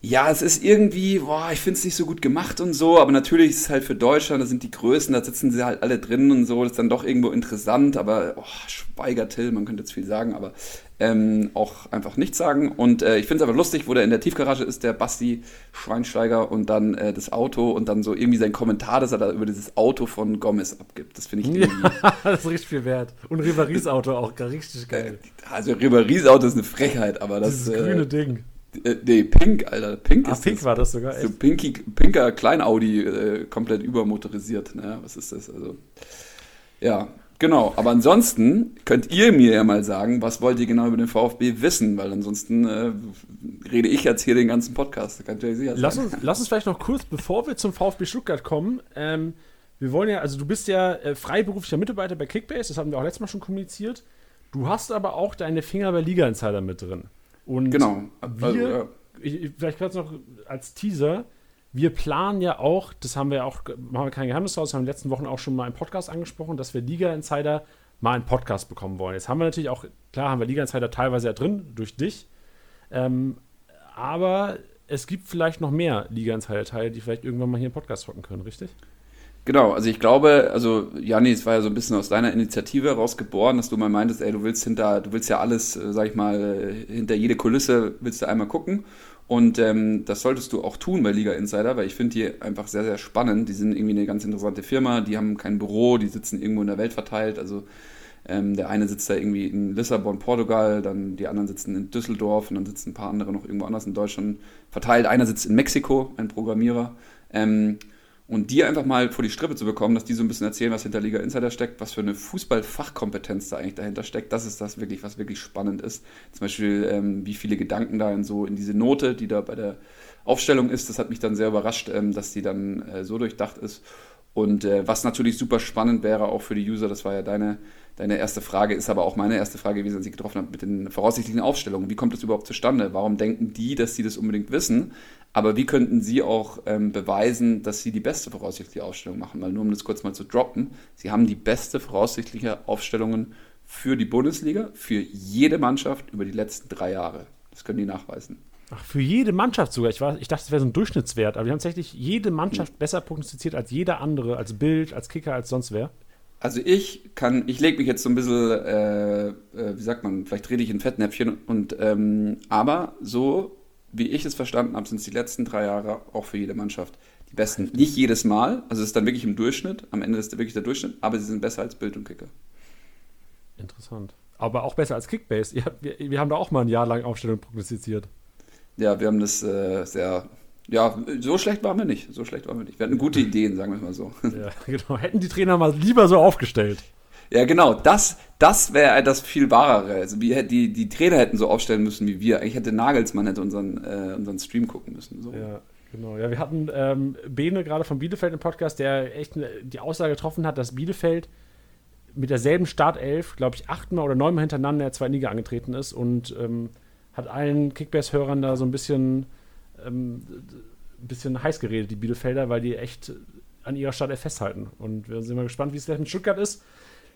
Ja, es ist irgendwie, boah, ich finde es nicht so gut gemacht und so, aber natürlich ist es halt für Deutschland, da sind die Größen, da sitzen sie halt alle drin und so, das ist dann doch irgendwo interessant, aber oh, Schweiger Till, man könnte jetzt viel sagen, aber ähm, auch einfach nichts sagen. Und äh, ich finde es einfach lustig, wo der in der Tiefgarage ist, der Basti Schweinsteiger und dann äh, das Auto und dann so irgendwie sein Kommentar, dass er da über dieses Auto von Gomez abgibt. Das finde ich *laughs* irgendwie. Ja, das ist richtig viel wert. Und Rivaris Auto auch richtig geil. Äh, also Rivaris Auto ist eine Frechheit, aber das. Dieses grüne äh, Ding. Äh, nee, Pink, Alter. Pink ah, ist Pink das. war das sogar. Echt? So pinky, pinker Klein-Audi, äh, komplett übermotorisiert. Ne? Was ist das? Also, ja, Genau, aber ansonsten könnt ihr mir ja mal sagen, was wollt ihr genau über den VfB wissen, weil ansonsten äh, rede ich jetzt hier den ganzen Podcast. lass, uns, lass uns vielleicht noch kurz, bevor wir zum VfB Stuttgart kommen, ähm, wir wollen ja, also du bist ja äh, freiberuflicher Mitarbeiter bei Kickbase, das haben wir auch letztes Mal schon kommuniziert. Du hast aber auch deine Finger bei Liga Insider mit drin. Und genau. Wir, also, ja. ich, vielleicht gerade noch als Teaser, wir planen ja auch, das haben wir auch, machen wir kein Geheimnis draus, haben in den letzten Wochen auch schon mal im Podcast angesprochen, dass wir Liga Insider mal einen Podcast bekommen wollen. Jetzt haben wir natürlich auch, klar haben wir Liga Insider teilweise ja drin, durch dich. Ähm, aber es gibt vielleicht noch mehr Liga Insider-Teile, die vielleicht irgendwann mal hier im Podcast hocken können, richtig? Genau, also ich glaube, also Janni, es war ja so ein bisschen aus deiner Initiative herausgeboren, dass du mal meintest, ey, du willst hinter, du willst ja alles, äh, sag ich mal, hinter jede Kulisse willst du einmal gucken. Und ähm, das solltest du auch tun bei Liga Insider, weil ich finde die einfach sehr, sehr spannend. Die sind irgendwie eine ganz interessante Firma, die haben kein Büro, die sitzen irgendwo in der Welt verteilt. Also ähm, der eine sitzt da irgendwie in Lissabon, Portugal, dann die anderen sitzen in Düsseldorf und dann sitzen ein paar andere noch irgendwo anders in Deutschland verteilt. Einer sitzt in Mexiko, ein Programmierer. Ähm, und die einfach mal vor die Strippe zu bekommen, dass die so ein bisschen erzählen, was hinter Liga Insider steckt, was für eine Fußballfachkompetenz da eigentlich dahinter steckt, das ist das wirklich, was wirklich spannend ist. Zum Beispiel, ähm, wie viele Gedanken da in so in diese Note, die da bei der Aufstellung ist, das hat mich dann sehr überrascht, ähm, dass die dann äh, so durchdacht ist. Und äh, was natürlich super spannend wäre, auch für die User, das war ja deine, Deine erste Frage ist aber auch meine erste Frage gewesen, als ich getroffen habe mit den voraussichtlichen Aufstellungen. Wie kommt das überhaupt zustande? Warum denken die, dass sie das unbedingt wissen? Aber wie könnten sie auch ähm, beweisen, dass sie die beste voraussichtliche Aufstellung machen? Weil nur um das kurz mal zu droppen, sie haben die beste voraussichtliche Aufstellungen für die Bundesliga, für jede Mannschaft über die letzten drei Jahre. Das können die nachweisen. Ach, für jede Mannschaft sogar. Ich, war, ich dachte, das wäre so ein Durchschnittswert, aber die haben tatsächlich jede Mannschaft besser prognostiziert als jeder andere, als Bild, als Kicker, als sonst wer. Also ich kann, ich lege mich jetzt so ein bisschen, äh, äh, wie sagt man, vielleicht rede ich in Fettnäpfchen und ähm, aber so wie ich es verstanden habe, sind es die letzten drei Jahre auch für jede Mannschaft die besten. Nicht jedes Mal, also es ist dann wirklich im Durchschnitt, am Ende ist wirklich der Durchschnitt, aber sie sind besser als Bild und Kicker. Interessant. Aber auch besser als Kickbase. *laughs* Ja, wir, wir, haben da auch mal ein Jahr lang Aufstellung prognostiziert. Ja, wir haben das äh, sehr. Ja, so schlecht waren wir nicht. So schlecht waren wir nicht. Wir hatten gute Ideen, sagen wir mal so. *laughs* Ja, genau. Hätten die Trainer mal lieber so aufgestellt. Ja, genau. Das, das wäre das viel wahrere. Also wie, die, die Trainer hätten so aufstellen müssen wie wir. Eigentlich hätte Nagelsmann hätte unseren, äh, unseren Stream gucken müssen. So. Ja, genau. Ja, wir hatten ähm, Bene gerade von Bielefeld im Podcast, der echt die Aussage getroffen hat, dass Bielefeld mit derselben Startelf, glaube ich, achtmal oder neunmal hintereinander in der zweiten Liga angetreten ist und ähm, hat allen Kickbase-Hörern da so ein bisschen, ähm, bisschen heiß geredet, die Bielefelder, weil die echt an ihrer Startelf festhalten. Und wir sind mal gespannt, wie es mit Stuttgart ist.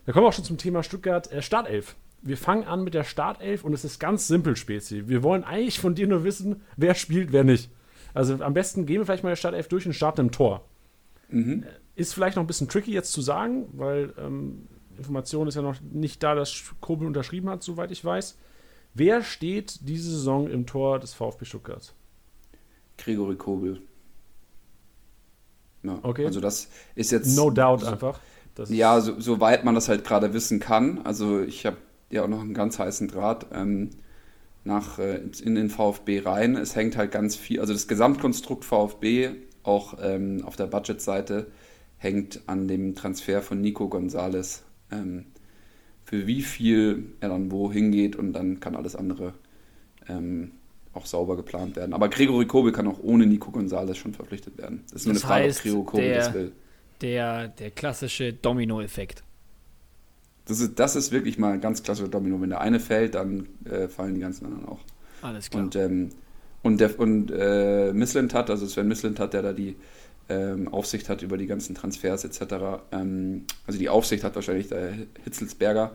Da kommen wir auch schon zum Thema Stuttgart äh, Startelf. Wir fangen an mit der Startelf und es ist ganz simpel, Spezi. Wir wollen eigentlich von dir nur wissen, wer spielt, wer nicht. Also am besten gehen wir vielleicht mal der Startelf durch und starten im Tor. Mhm. Äh, ist vielleicht noch ein bisschen tricky jetzt zu sagen, weil ähm, Information ist ja noch nicht da, dass Kobel unterschrieben hat, soweit ich weiß. Wer steht diese Saison im Tor des VfB Stuttgart? Gregory Kobel. Ja, okay. Also das ist jetzt. No doubt so, einfach. ja, so, soweit man das halt gerade wissen kann. Also ich habe ja auch noch einen ganz heißen Draht ähm, nach, äh, in den VfB rein. Es hängt halt ganz viel, also das Gesamtkonstrukt VfB, auch ähm, auf der Budgetseite, hängt an dem Transfer von Nico Gonzalez ähm, für wie viel er dann wo hingeht und dann kann alles andere ähm, auch sauber geplant werden. Aber Gregory Kobel kann auch ohne Nico Gonzalez schon verpflichtet werden. Das ist nur das eine Frage, heißt, ob Gregory Kobel der, das will. Der, der klassische Domino-Effekt. Das ist, das ist wirklich mal ein ganz klassischer Domino. Wenn der eine fällt, dann äh, fallen die ganzen anderen auch. Alles klar. Und, ähm, und, der, und äh, Missland hat, also Sven Missland hat, der da die ähm, Aufsicht hat über die ganzen Transfers etc. Ähm, also die Aufsicht hat wahrscheinlich der Hitzelsberger,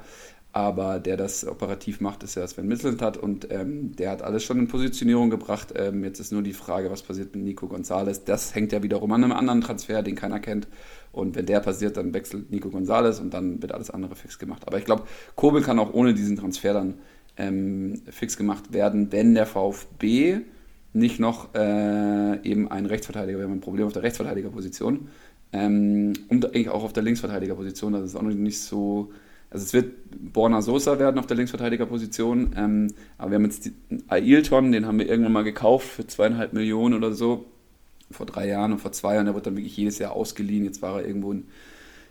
aber der das operativ macht, ist ja Sven hat und ähm, der hat alles schon in Positionierung gebracht. Ähm, jetzt ist nur die Frage, was passiert mit Nico Gonzalez. Das hängt ja wiederum an einem anderen Transfer, den keiner kennt. Und wenn der passiert, dann wechselt Nico Gonzalez und dann wird alles andere fix gemacht. Aber ich glaube, Kobel kann auch ohne diesen Transfer dann ähm, fix gemacht werden, wenn der VfB nicht noch äh, eben einen Rechtsverteidiger. Wir haben ein Problem auf der Rechtsverteidigerposition ähm, und eigentlich auch auf der Linksverteidigerposition. Das ist auch noch nicht so. Also es wird Borna Sosa werden auf der Linksverteidigerposition, ähm, aber wir haben jetzt Ailton, den haben wir irgendwann mal gekauft für zweieinhalb Millionen oder so vor drei Jahren und vor zwei Jahren. Der wird dann wirklich jedes Jahr ausgeliehen. Jetzt war er irgendwo in,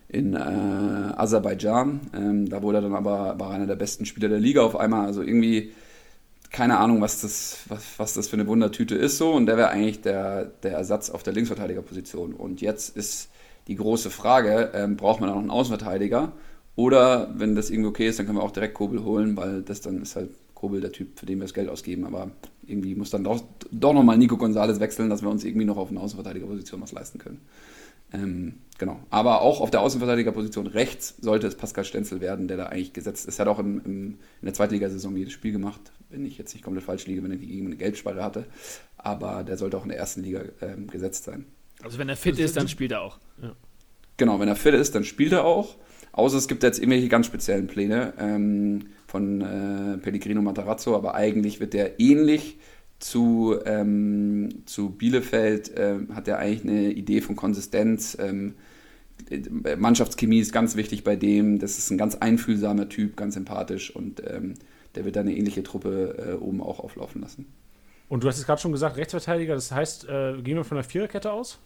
in äh, Aserbaidschan. Ähm, da wurde er dann aber war einer der besten Spieler der Liga auf einmal. Also irgendwie keine Ahnung, was das, was, was das für eine Wundertüte ist so. Und der wäre eigentlich der, der Ersatz auf der Linksverteidigerposition. Und jetzt ist die große Frage, ähm, braucht man da noch einen Außenverteidiger? Oder wenn das irgendwie okay ist, dann können wir auch direkt Kobel holen, weil das dann ist halt Kobel der Typ, für den wir das Geld ausgeben. Aber irgendwie muss dann doch, doch nochmal Nico González wechseln, dass wir uns irgendwie noch auf eine Außenverteidigerposition was leisten können. Ähm, genau. Aber auch auf der Außenverteidigerposition rechts sollte es Pascal Stenzel werden, der da eigentlich gesetzt ist. Er hat auch im, im, in der Zweitligasaison jedes Spiel gemacht, wenn ich jetzt nicht komplett falsch liege, wenn er gegen eine Gelbsperre hatte. Aber der sollte auch in der ersten Liga ähm, gesetzt sein. Also wenn er fit also ist, dann spielt er auch. Ja. Genau, wenn er fit ist, dann spielt er auch. Außer es gibt jetzt irgendwelche ganz speziellen Pläne ähm, von äh, Pellegrino Matarazzo, aber eigentlich wird der ähnlich zu, ähm, zu Bielefeld äh, hat er eigentlich eine Idee von Konsistenz. Ähm, Mannschaftschemie ist ganz wichtig bei dem. Das ist ein ganz einfühlsamer Typ, ganz sympathisch und ähm, der wird dann eine ähnliche Truppe äh, oben auch auflaufen lassen. Und du hast es gerade schon gesagt, Rechtsverteidiger, das heißt, äh, gehen wir von der Viererkette aus?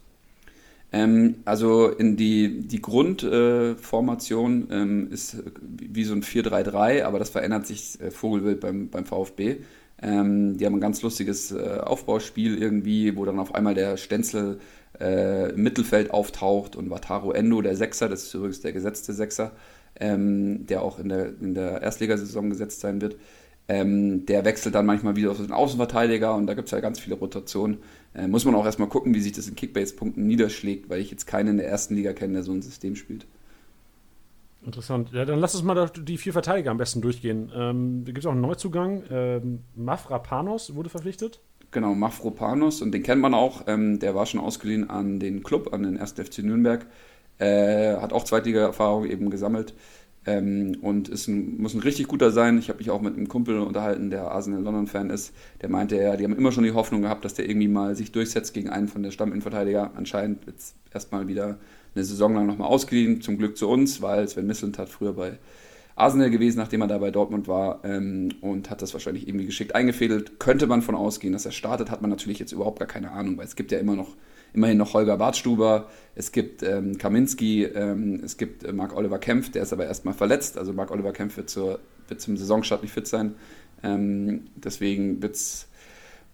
Ähm, also in die, die Grundformation äh, ähm, ist wie so ein 4-3-3, aber das verändert sich äh, Vogelwild beim, beim VfB. Ähm, die haben ein ganz lustiges äh, Aufbauspiel irgendwie, wo dann auf einmal der Stenzel äh, im Mittelfeld auftaucht und Wataru Endo, der Sechser, das ist übrigens der gesetzte Sechser, ähm, der auch in der, in der Erstligasaison gesetzt sein wird. Ähm, der wechselt dann manchmal wieder auf den Außenverteidiger und da gibt es ja ganz viele Rotationen. Äh, muss man auch erstmal gucken, wie sich das in Kickbase-Punkten niederschlägt, weil ich jetzt keinen in der ersten Liga kenne, der so ein System spielt. Interessant. Ja, dann lass uns mal die vier Verteidiger am besten durchgehen. Ähm, da gibt es auch einen Neuzugang. Ähm, Mafrapanos wurde verpflichtet. Genau, Mafropanos und den kennt man auch. Ähm, der war schon ausgeliehen an den Club, an den 1. FC Nürnberg. Äh, hat auch Zweitliga-Erfahrung eben gesammelt. Ähm, und ein, muss ein richtig guter sein. Ich habe mich auch mit einem Kumpel unterhalten, der Arsenal London-Fan ist. Der meinte, ja, die haben immer schon die Hoffnung gehabt, dass der irgendwie mal sich durchsetzt gegen einen von der Stamminverteidiger. Anscheinend jetzt erstmal wieder eine Saison lang nochmal ausgeliehen, zum Glück zu uns, weil Sven Mislintat früher bei Arsenal gewesen, nachdem er da bei Dortmund war ähm, und hat das wahrscheinlich irgendwie geschickt eingefädelt. Könnte man von ausgehen, dass er startet, hat man natürlich jetzt überhaupt gar keine Ahnung, weil es gibt ja immer noch, immerhin noch Holger Bartstuber, es gibt ähm, Kaminski, ähm, es gibt äh, Marc-Oliver Kempf, der ist aber erstmal verletzt, also Marc-Oliver Kempf wird, zur, wird zum Saisonstart nicht fit sein. Ähm, deswegen wird es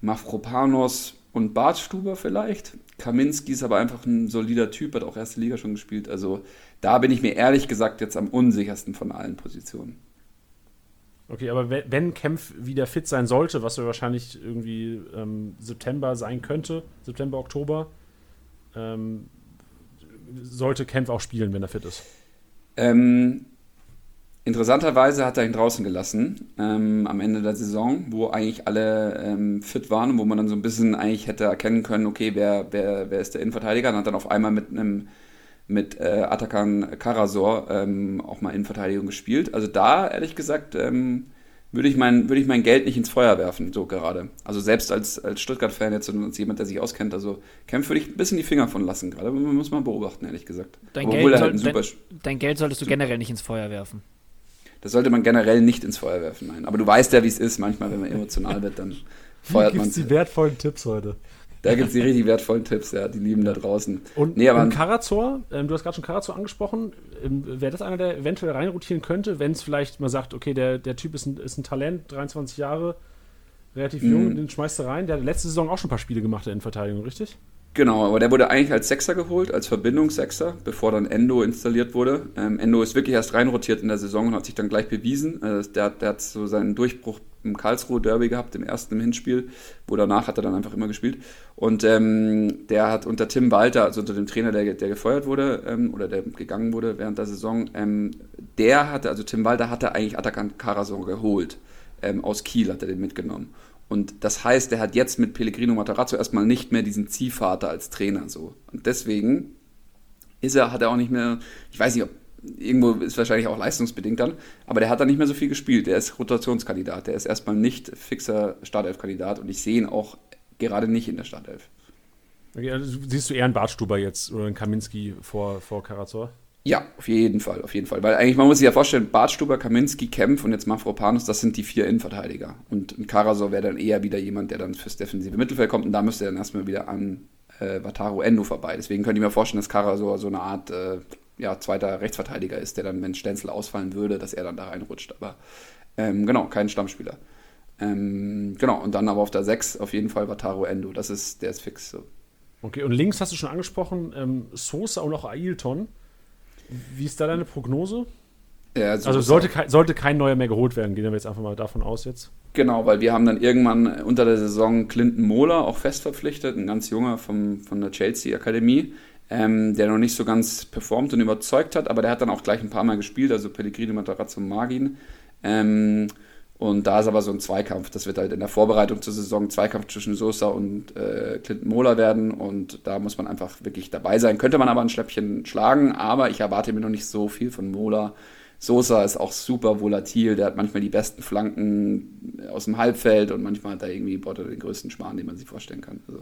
Mafropanos und Bartstuber vielleicht. Kaminski ist aber einfach ein solider Typ, hat auch erste Liga schon gespielt. Also da bin ich mir ehrlich gesagt jetzt am unsichersten von allen Positionen. Okay, aber wenn Kempf wieder fit sein sollte, was ja wahrscheinlich irgendwie ähm, September sein könnte, September, Oktober, ähm, sollte Kempf auch spielen, wenn er fit ist? Ähm, Interessanterweise hat er ihn draußen gelassen ähm, am Ende der Saison, wo eigentlich alle ähm, fit waren und wo man dann so ein bisschen eigentlich hätte erkennen können, okay, wer, wer, wer ist der Innenverteidiger? Und hat dann auf einmal mit einem mit äh, Atakan Karasor ähm, auch mal Innenverteidigung gespielt. Also da, ehrlich gesagt, ähm, würde ich, mein, würde ich mein Geld nicht ins Feuer werfen, so gerade. Also selbst als, als Stuttgart-Fan jetzt und als jemand, der sich auskennt, also Kempf würde ich ein bisschen die Finger von lassen, gerade muss man beobachten, ehrlich gesagt. Dein, Geld, soll, halt dein, dein Geld solltest du generell nicht ins Feuer werfen. Das sollte man generell nicht ins Feuer werfen, nein. Aber du weißt ja, wie es ist. Manchmal, wenn man emotional wird, dann feuert man. Es die wertvollen Tipps heute. Da gibt es die richtig wertvollen Tipps, ja, die lieben da draußen. Und, nee, aber, und Karazor, ähm, du hast gerade schon Karazor angesprochen, ähm, wäre das einer, der eventuell reinrotieren könnte, wenn es vielleicht mal sagt, okay, der, der Typ ist ein, ist ein Talent, 23 Jahre, relativ jung, mhm. den schmeißt du rein. Der hat letzte Saison auch schon ein paar Spiele gemacht in Verteidigung, richtig? Genau, aber der wurde eigentlich als Sechser geholt, als Verbindungssechser, bevor dann Endo installiert wurde. Ähm, Endo ist wirklich erst reinrotiert in der Saison und hat sich dann gleich bewiesen. Also der, der hat so seinen Durchbruch im Karlsruhe Derby gehabt, im ersten im Hinspiel, wo danach hat er dann einfach immer gespielt. Und ähm, der hat unter Tim Walter, also unter dem Trainer, der, der gefeuert wurde ähm, oder der gegangen wurde während der Saison, ähm, der hatte, also Tim Walter hatte eigentlich Atakan Karasor geholt. Ähm, aus Kiel hat er den mitgenommen. Und das heißt, er hat jetzt mit Pellegrino Matarazzo erstmal nicht mehr diesen Ziehvater als Trainer so. Und deswegen ist er, hat er auch nicht mehr, ich weiß nicht, ob irgendwo ist wahrscheinlich auch leistungsbedingt dann, aber der hat dann nicht mehr so viel gespielt. Der ist Rotationskandidat, der ist erstmal nicht fixer Startelf-Kandidat und ich sehe ihn auch gerade nicht in der Startelf. Okay, also siehst du eher einen Bartstuber jetzt oder einen Kaminski vor, vor Karazor? Ja, auf jeden Fall, auf jeden Fall. Weil eigentlich, man muss sich ja vorstellen, Bartstuber, Kaminski, Kempf und jetzt Mafropanus, das sind die vier Innenverteidiger. Und Karasor wäre dann eher wieder jemand, der dann fürs defensive Mittelfeld kommt und da müsste er dann erstmal wieder an äh, Wataru Endo vorbei. Deswegen könnte ich mir vorstellen, dass Karasor so eine Art äh, ja, zweiter Rechtsverteidiger ist, der dann, wenn Stenzel ausfallen würde, dass er dann da reinrutscht. Aber ähm, genau, kein Stammspieler. Ähm, genau, und dann aber auf der 6 auf jeden Fall Wataru Endo. Das ist, der ist fix so. Okay, und links hast du schon angesprochen, ähm, Sosa und auch Ailton. Wie ist da deine Prognose? Ja, so also sollte kein, sollte kein neuer mehr geholt werden, gehen wir jetzt einfach mal davon aus jetzt. Genau, weil wir haben dann irgendwann unter der Saison Clinton Mohler auch fest verpflichtet, ein ganz junger vom, von der Chelsea Akademie, ähm, der noch nicht so ganz performt und überzeugt hat, aber der hat dann auch gleich ein paar Mal gespielt, also Pellegrino Matarazzo Magin. Ähm, und da ist aber so ein Zweikampf. Das wird halt in der Vorbereitung zur Saison Zweikampf zwischen Sosa und äh, Clinton Mohler werden. Und da muss man einfach wirklich dabei sein. Könnte man aber ein Schläppchen schlagen, aber ich erwarte mir noch nicht so viel von Mohler. Sosa ist auch super volatil. Der hat manchmal die besten Flanken aus dem Halbfeld und manchmal hat er irgendwie boah, den größten Schmarrn, den man sich vorstellen kann. Also,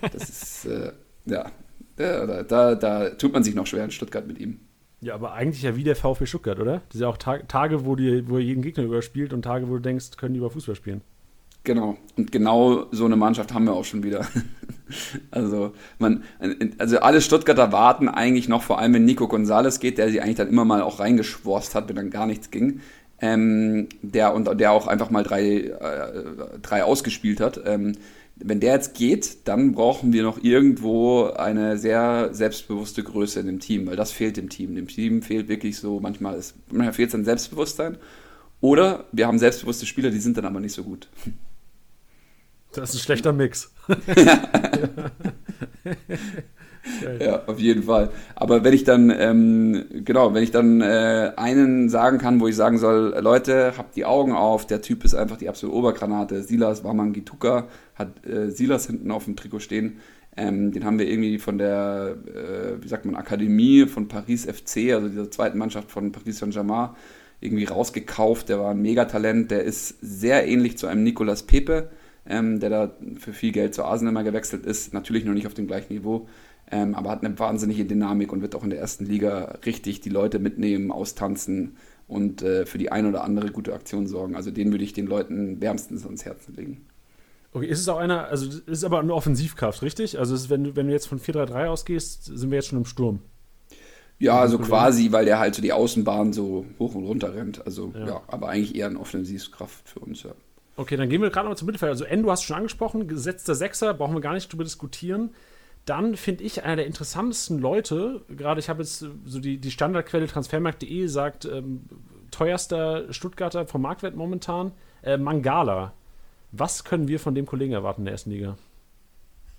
*laughs* das ist, äh, ja, da, da, da tut man sich noch schwer in Stuttgart mit ihm. Ja, aber eigentlich ja wie der VfB Stuttgart, oder? Das sind ja auch Tage, Tage wo, die, wo er jeden Gegner überspielt und Tage, wo du denkst, können die über Fußball spielen. Genau. Und genau so eine Mannschaft haben wir auch schon wieder. *laughs* also, man, also alle Stuttgarter warten eigentlich noch, vor allem wenn Nico Gonzalez geht, der sie eigentlich dann immer mal auch reingeschworst hat, wenn dann gar nichts ging. Ähm, der und der auch einfach mal drei, äh, drei ausgespielt hat. Ähm, wenn der jetzt geht, dann brauchen wir noch irgendwo eine sehr selbstbewusste Größe in dem Team, weil das fehlt dem Team. Dem Team fehlt wirklich so, manchmal, ist, manchmal fehlt es an Selbstbewusstsein. Oder wir haben selbstbewusste Spieler, die sind dann aber nicht so gut. Das ist ein schlechter Mix. *laughs* *laughs* *laughs* ja, auf jeden Fall. Aber wenn ich dann, ähm, genau, wenn ich dann äh, einen sagen kann, wo ich sagen soll, Leute, habt die Augen auf, der Typ ist einfach die absolute Obergranate. Silas Wamangituka hat äh, Silas hinten auf dem Trikot stehen. Ähm, den haben wir irgendwie von der, äh, wie sagt man, Akademie von Paris FC, also dieser zweiten Mannschaft von Paris Saint-Germain, irgendwie rausgekauft. Der war ein Megatalent. Der ist sehr ähnlich zu einem Nicolas Pepe, ähm, der da für viel Geld zu Arsenal mal gewechselt ist. Natürlich noch nicht auf dem gleichen Niveau ähm, aber hat eine wahnsinnige Dynamik und wird auch in der ersten Liga richtig die Leute mitnehmen, austanzen und äh, für die ein oder andere gute Aktion sorgen. Also den würde ich den Leuten wärmstens ans Herzen legen. Okay, ist es auch einer, also ist aber eine Offensivkraft, richtig? Also ist, wenn, du, wenn du jetzt von 4-3-3 ausgehst, sind wir jetzt schon im Sturm. Ja, also quasi, weil der halt so die Außenbahn so hoch und runter rennt. Also ja, ja aber eigentlich eher eine Offensivkraft für uns, ja. Okay, dann gehen wir gerade noch zum Mittelfeld. Also Endo hast du schon angesprochen, gesetzter Sechser, brauchen wir gar nicht drüber diskutieren. Dann finde ich einer der interessantesten Leute, gerade ich habe jetzt so die, die Standardquelle transfermarkt.de sagt, ähm, teuerster Stuttgarter vom Marktwert momentan, äh, Mangala. Was können wir von dem Kollegen erwarten in der ersten Liga?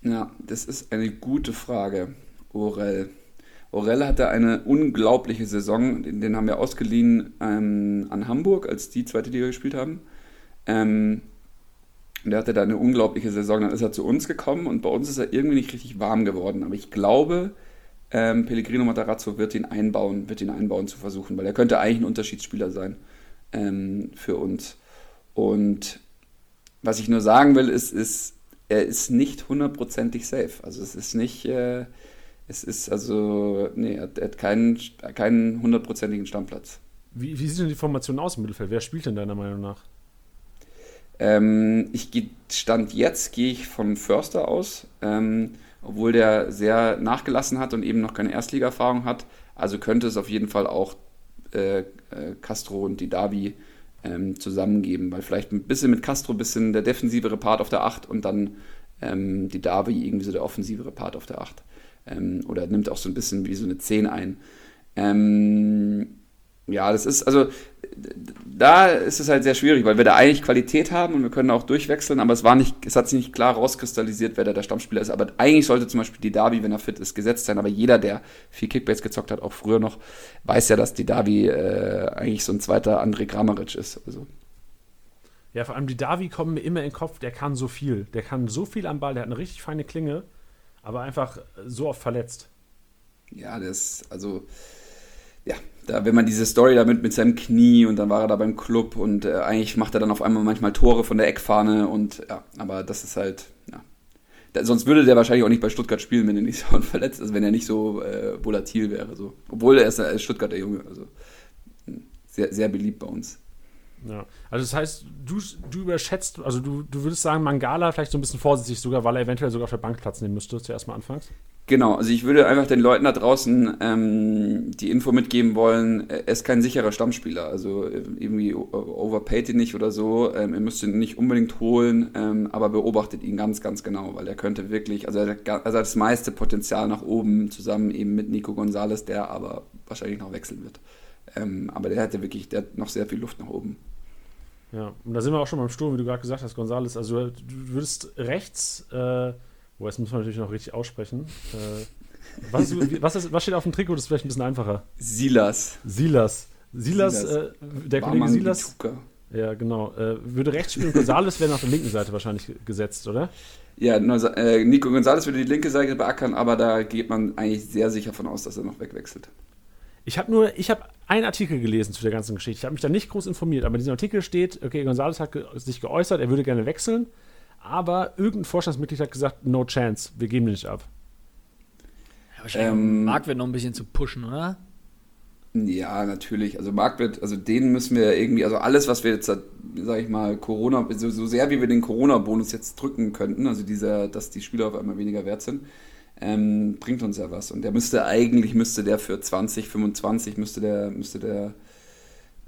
Ja, das ist eine gute Frage, Orel. Orel hatte eine unglaubliche Saison, den, den haben wir ausgeliehen ähm, an Hamburg, als die zweite Liga gespielt haben. Ähm, und der hatte da eine unglaubliche Saison. Dann ist er zu uns gekommen und bei uns ist er irgendwie nicht richtig warm geworden. Aber ich glaube, ähm, Pellegrino Matarazzo wird ihn einbauen, wird ihn einbauen zu versuchen, weil er könnte eigentlich ein Unterschiedsspieler sein ähm, für uns. Und was ich nur sagen will, ist, ist er ist nicht hundertprozentig safe. Also es ist nicht, äh, es ist also, nee, er, hat keinen, keinen hundertprozentigen Stammplatz. Wie, wie sieht denn die Formation aus im Mittelfeld? Wer spielt denn deiner Meinung nach? Ähm, ich stand jetzt, gehe ich von Förster aus, ähm, obwohl der sehr nachgelassen hat und eben noch keine Erstliga-Erfahrung hat. Also könnte es auf jeden Fall auch äh, äh, Castro und die Davi ähm, zusammengeben, weil vielleicht ein bisschen mit Castro ein bisschen der defensivere Part auf der 8 und dann ähm, die Davi irgendwie so der offensivere Part auf der 8. Ähm, oder nimmt auch so ein bisschen wie so eine 10 ein. Ähm, ja, das ist, also da ist es halt sehr schwierig, weil wir da eigentlich Qualität haben und wir können auch durchwechseln, aber es war nicht, es hat sich nicht klar rauskristallisiert, wer da der Stammspieler ist. Aber eigentlich sollte zum Beispiel die Davi, wenn er fit ist, gesetzt sein. Aber jeder, der viel Kickbase gezockt hat, auch früher noch, weiß ja, dass die Davi äh, eigentlich so ein zweiter André Kramaric ist. Also. Ja, vor allem die Davi kommen mir immer in den Kopf, der kann so viel. Der kann so viel am Ball, der hat eine richtig feine Klinge, aber einfach so oft verletzt. Ja, ist, also ja, da, wenn man diese Story damit mit seinem Knie und dann war er da beim Club und äh, eigentlich macht er dann auf einmal manchmal Tore von der Eckfahne und ja, aber das ist halt, ja. Da, sonst würde der wahrscheinlich auch nicht bei Stuttgart spielen, wenn er nicht *laughs* so verletzt ist, wenn er nicht so äh, volatil wäre. So. Obwohl er ist, er ist Stuttgarter Junge, also hm, sehr, sehr beliebt bei uns. Ja, also das heißt, du, du überschätzt, also du, du würdest sagen, Mangala vielleicht so ein bisschen vorsichtig sogar, weil er eventuell sogar auf der Bank Platz nehmen müsste, zuerst mal anfangs? Genau, also ich würde einfach den Leuten da draußen ähm, die Info mitgeben wollen, er ist kein sicherer Stammspieler, also äh, irgendwie overpaid ihn nicht oder so, ähm, ihr müsst ihn nicht unbedingt holen, ähm, aber beobachtet ihn ganz, ganz genau, weil er könnte wirklich, also er, hat, also das meiste Potenzial nach oben, zusammen eben mit Nico Gonzalez, der aber wahrscheinlich noch wechseln wird. Ähm, aber der hatte wirklich, der hat noch sehr viel Luft nach oben. Ja, und da sind wir auch schon beim Sturm, wie du gerade gesagt hast, Gonzales. Also du würdest rechts, äh, wo jetzt muss man natürlich noch richtig aussprechen. Äh, was, was, ist, was, steht auf dem Trikot? Das ist vielleicht ein bisschen einfacher. Silas. Silas. Silas, Silas. Äh, der Kollege Silas. Ja, genau. Äh, würde rechts spielen, Gonzales wäre auf der linken Seite wahrscheinlich gesetzt, oder? Ja, äh, Nico Gonzales würde die linke Seite beackern, aber da geht man eigentlich sehr sicher von aus, dass er noch wegwechselt. Ich habe nur, ich habe einen Artikel gelesen zu der ganzen Geschichte. Ich habe mich da nicht groß informiert, aber in diesem Artikel steht, okay, González hat sich geäußert, er würde gerne wechseln, aber irgendein Vorstandsmitglied hat gesagt, no chance, wir geben den nicht ab. Ja, wahrscheinlich ähm, Marktwert noch ein bisschen zu pushen, oder? Ja, natürlich. Also Marktwert, also den müssen wir irgendwie, also alles, was wir jetzt, sag ich mal, Corona, so, so sehr wie wir den Corona-Bonus jetzt drücken könnten, also dieser, dass die Spieler auf einmal weniger wert sind, ähm, bringt uns ja was. Und der müsste eigentlich, müsste der für 20, 25, müsste der, müsste der,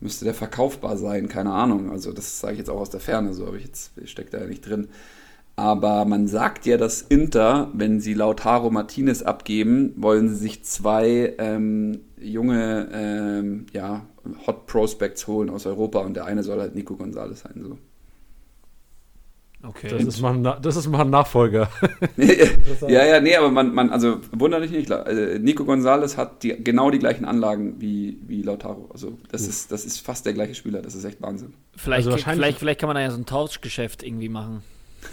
müsste der verkaufbar sein, keine Ahnung. Also das sage ich jetzt auch aus der Ferne, so habe ich jetzt, steckt da ja nicht drin. Aber man sagt ja, dass Inter, wenn sie Lautaro Martinez abgeben, wollen sie sich zwei ähm, junge ähm, ja, Hot Prospects holen aus Europa und der eine soll halt Nico Gonzalez sein. So. Okay. Das ist mal das ist mal ein Nachfolger. *laughs* ja, ja, nee, aber man, man also wundert dich nicht. Äh, Nico Gonzalez hat die, genau die gleichen Anlagen wie, wie Lautaro. Also das, ja. ist, das ist fast der gleiche Spieler. Das ist echt Wahnsinn. Vielleicht, also vielleicht, vielleicht kann man da ja so ein Tauschgeschäft irgendwie machen. *laughs*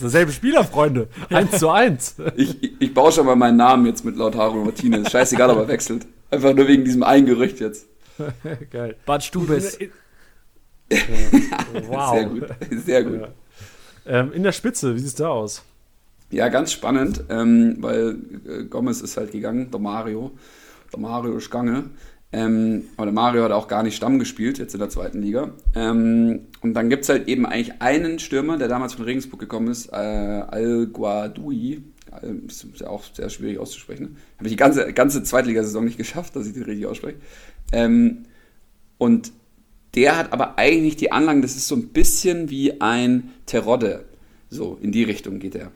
Selbe Spieler, Freunde. Eins zu eins. Ich, ich baue schon mal meinen Namen jetzt mit Lautaro Martinez. Scheißegal, ob er wechselt. Einfach nur wegen diesem einen Gerücht jetzt. *laughs* Geil. Bad Stubes. Wow. *laughs* Sehr gut. Sehr gut. Ja. Ähm, in der Spitze, wie sieht es da aus? Ja, ganz spannend, ähm, weil äh, Gomez ist halt gegangen, der Mario. Der Mario ist gegangen. Ähm, aber der Mario hat auch gar nicht Stamm gespielt, jetzt in der zweiten Liga. Ähm, und dann gibt es halt eben eigentlich einen Stürmer, der damals von Regensburg gekommen ist, äh, Al-Guadoui. Äh, ist ja auch sehr schwierig auszusprechen. Habe ich die ganze, ganze Zweitligasaison nicht geschafft, dass ich den richtig ausspreche. Ähm, und der hat aber eigentlich die Anlagen, das ist so ein bisschen wie ein Terodde. So, in die Richtung geht er.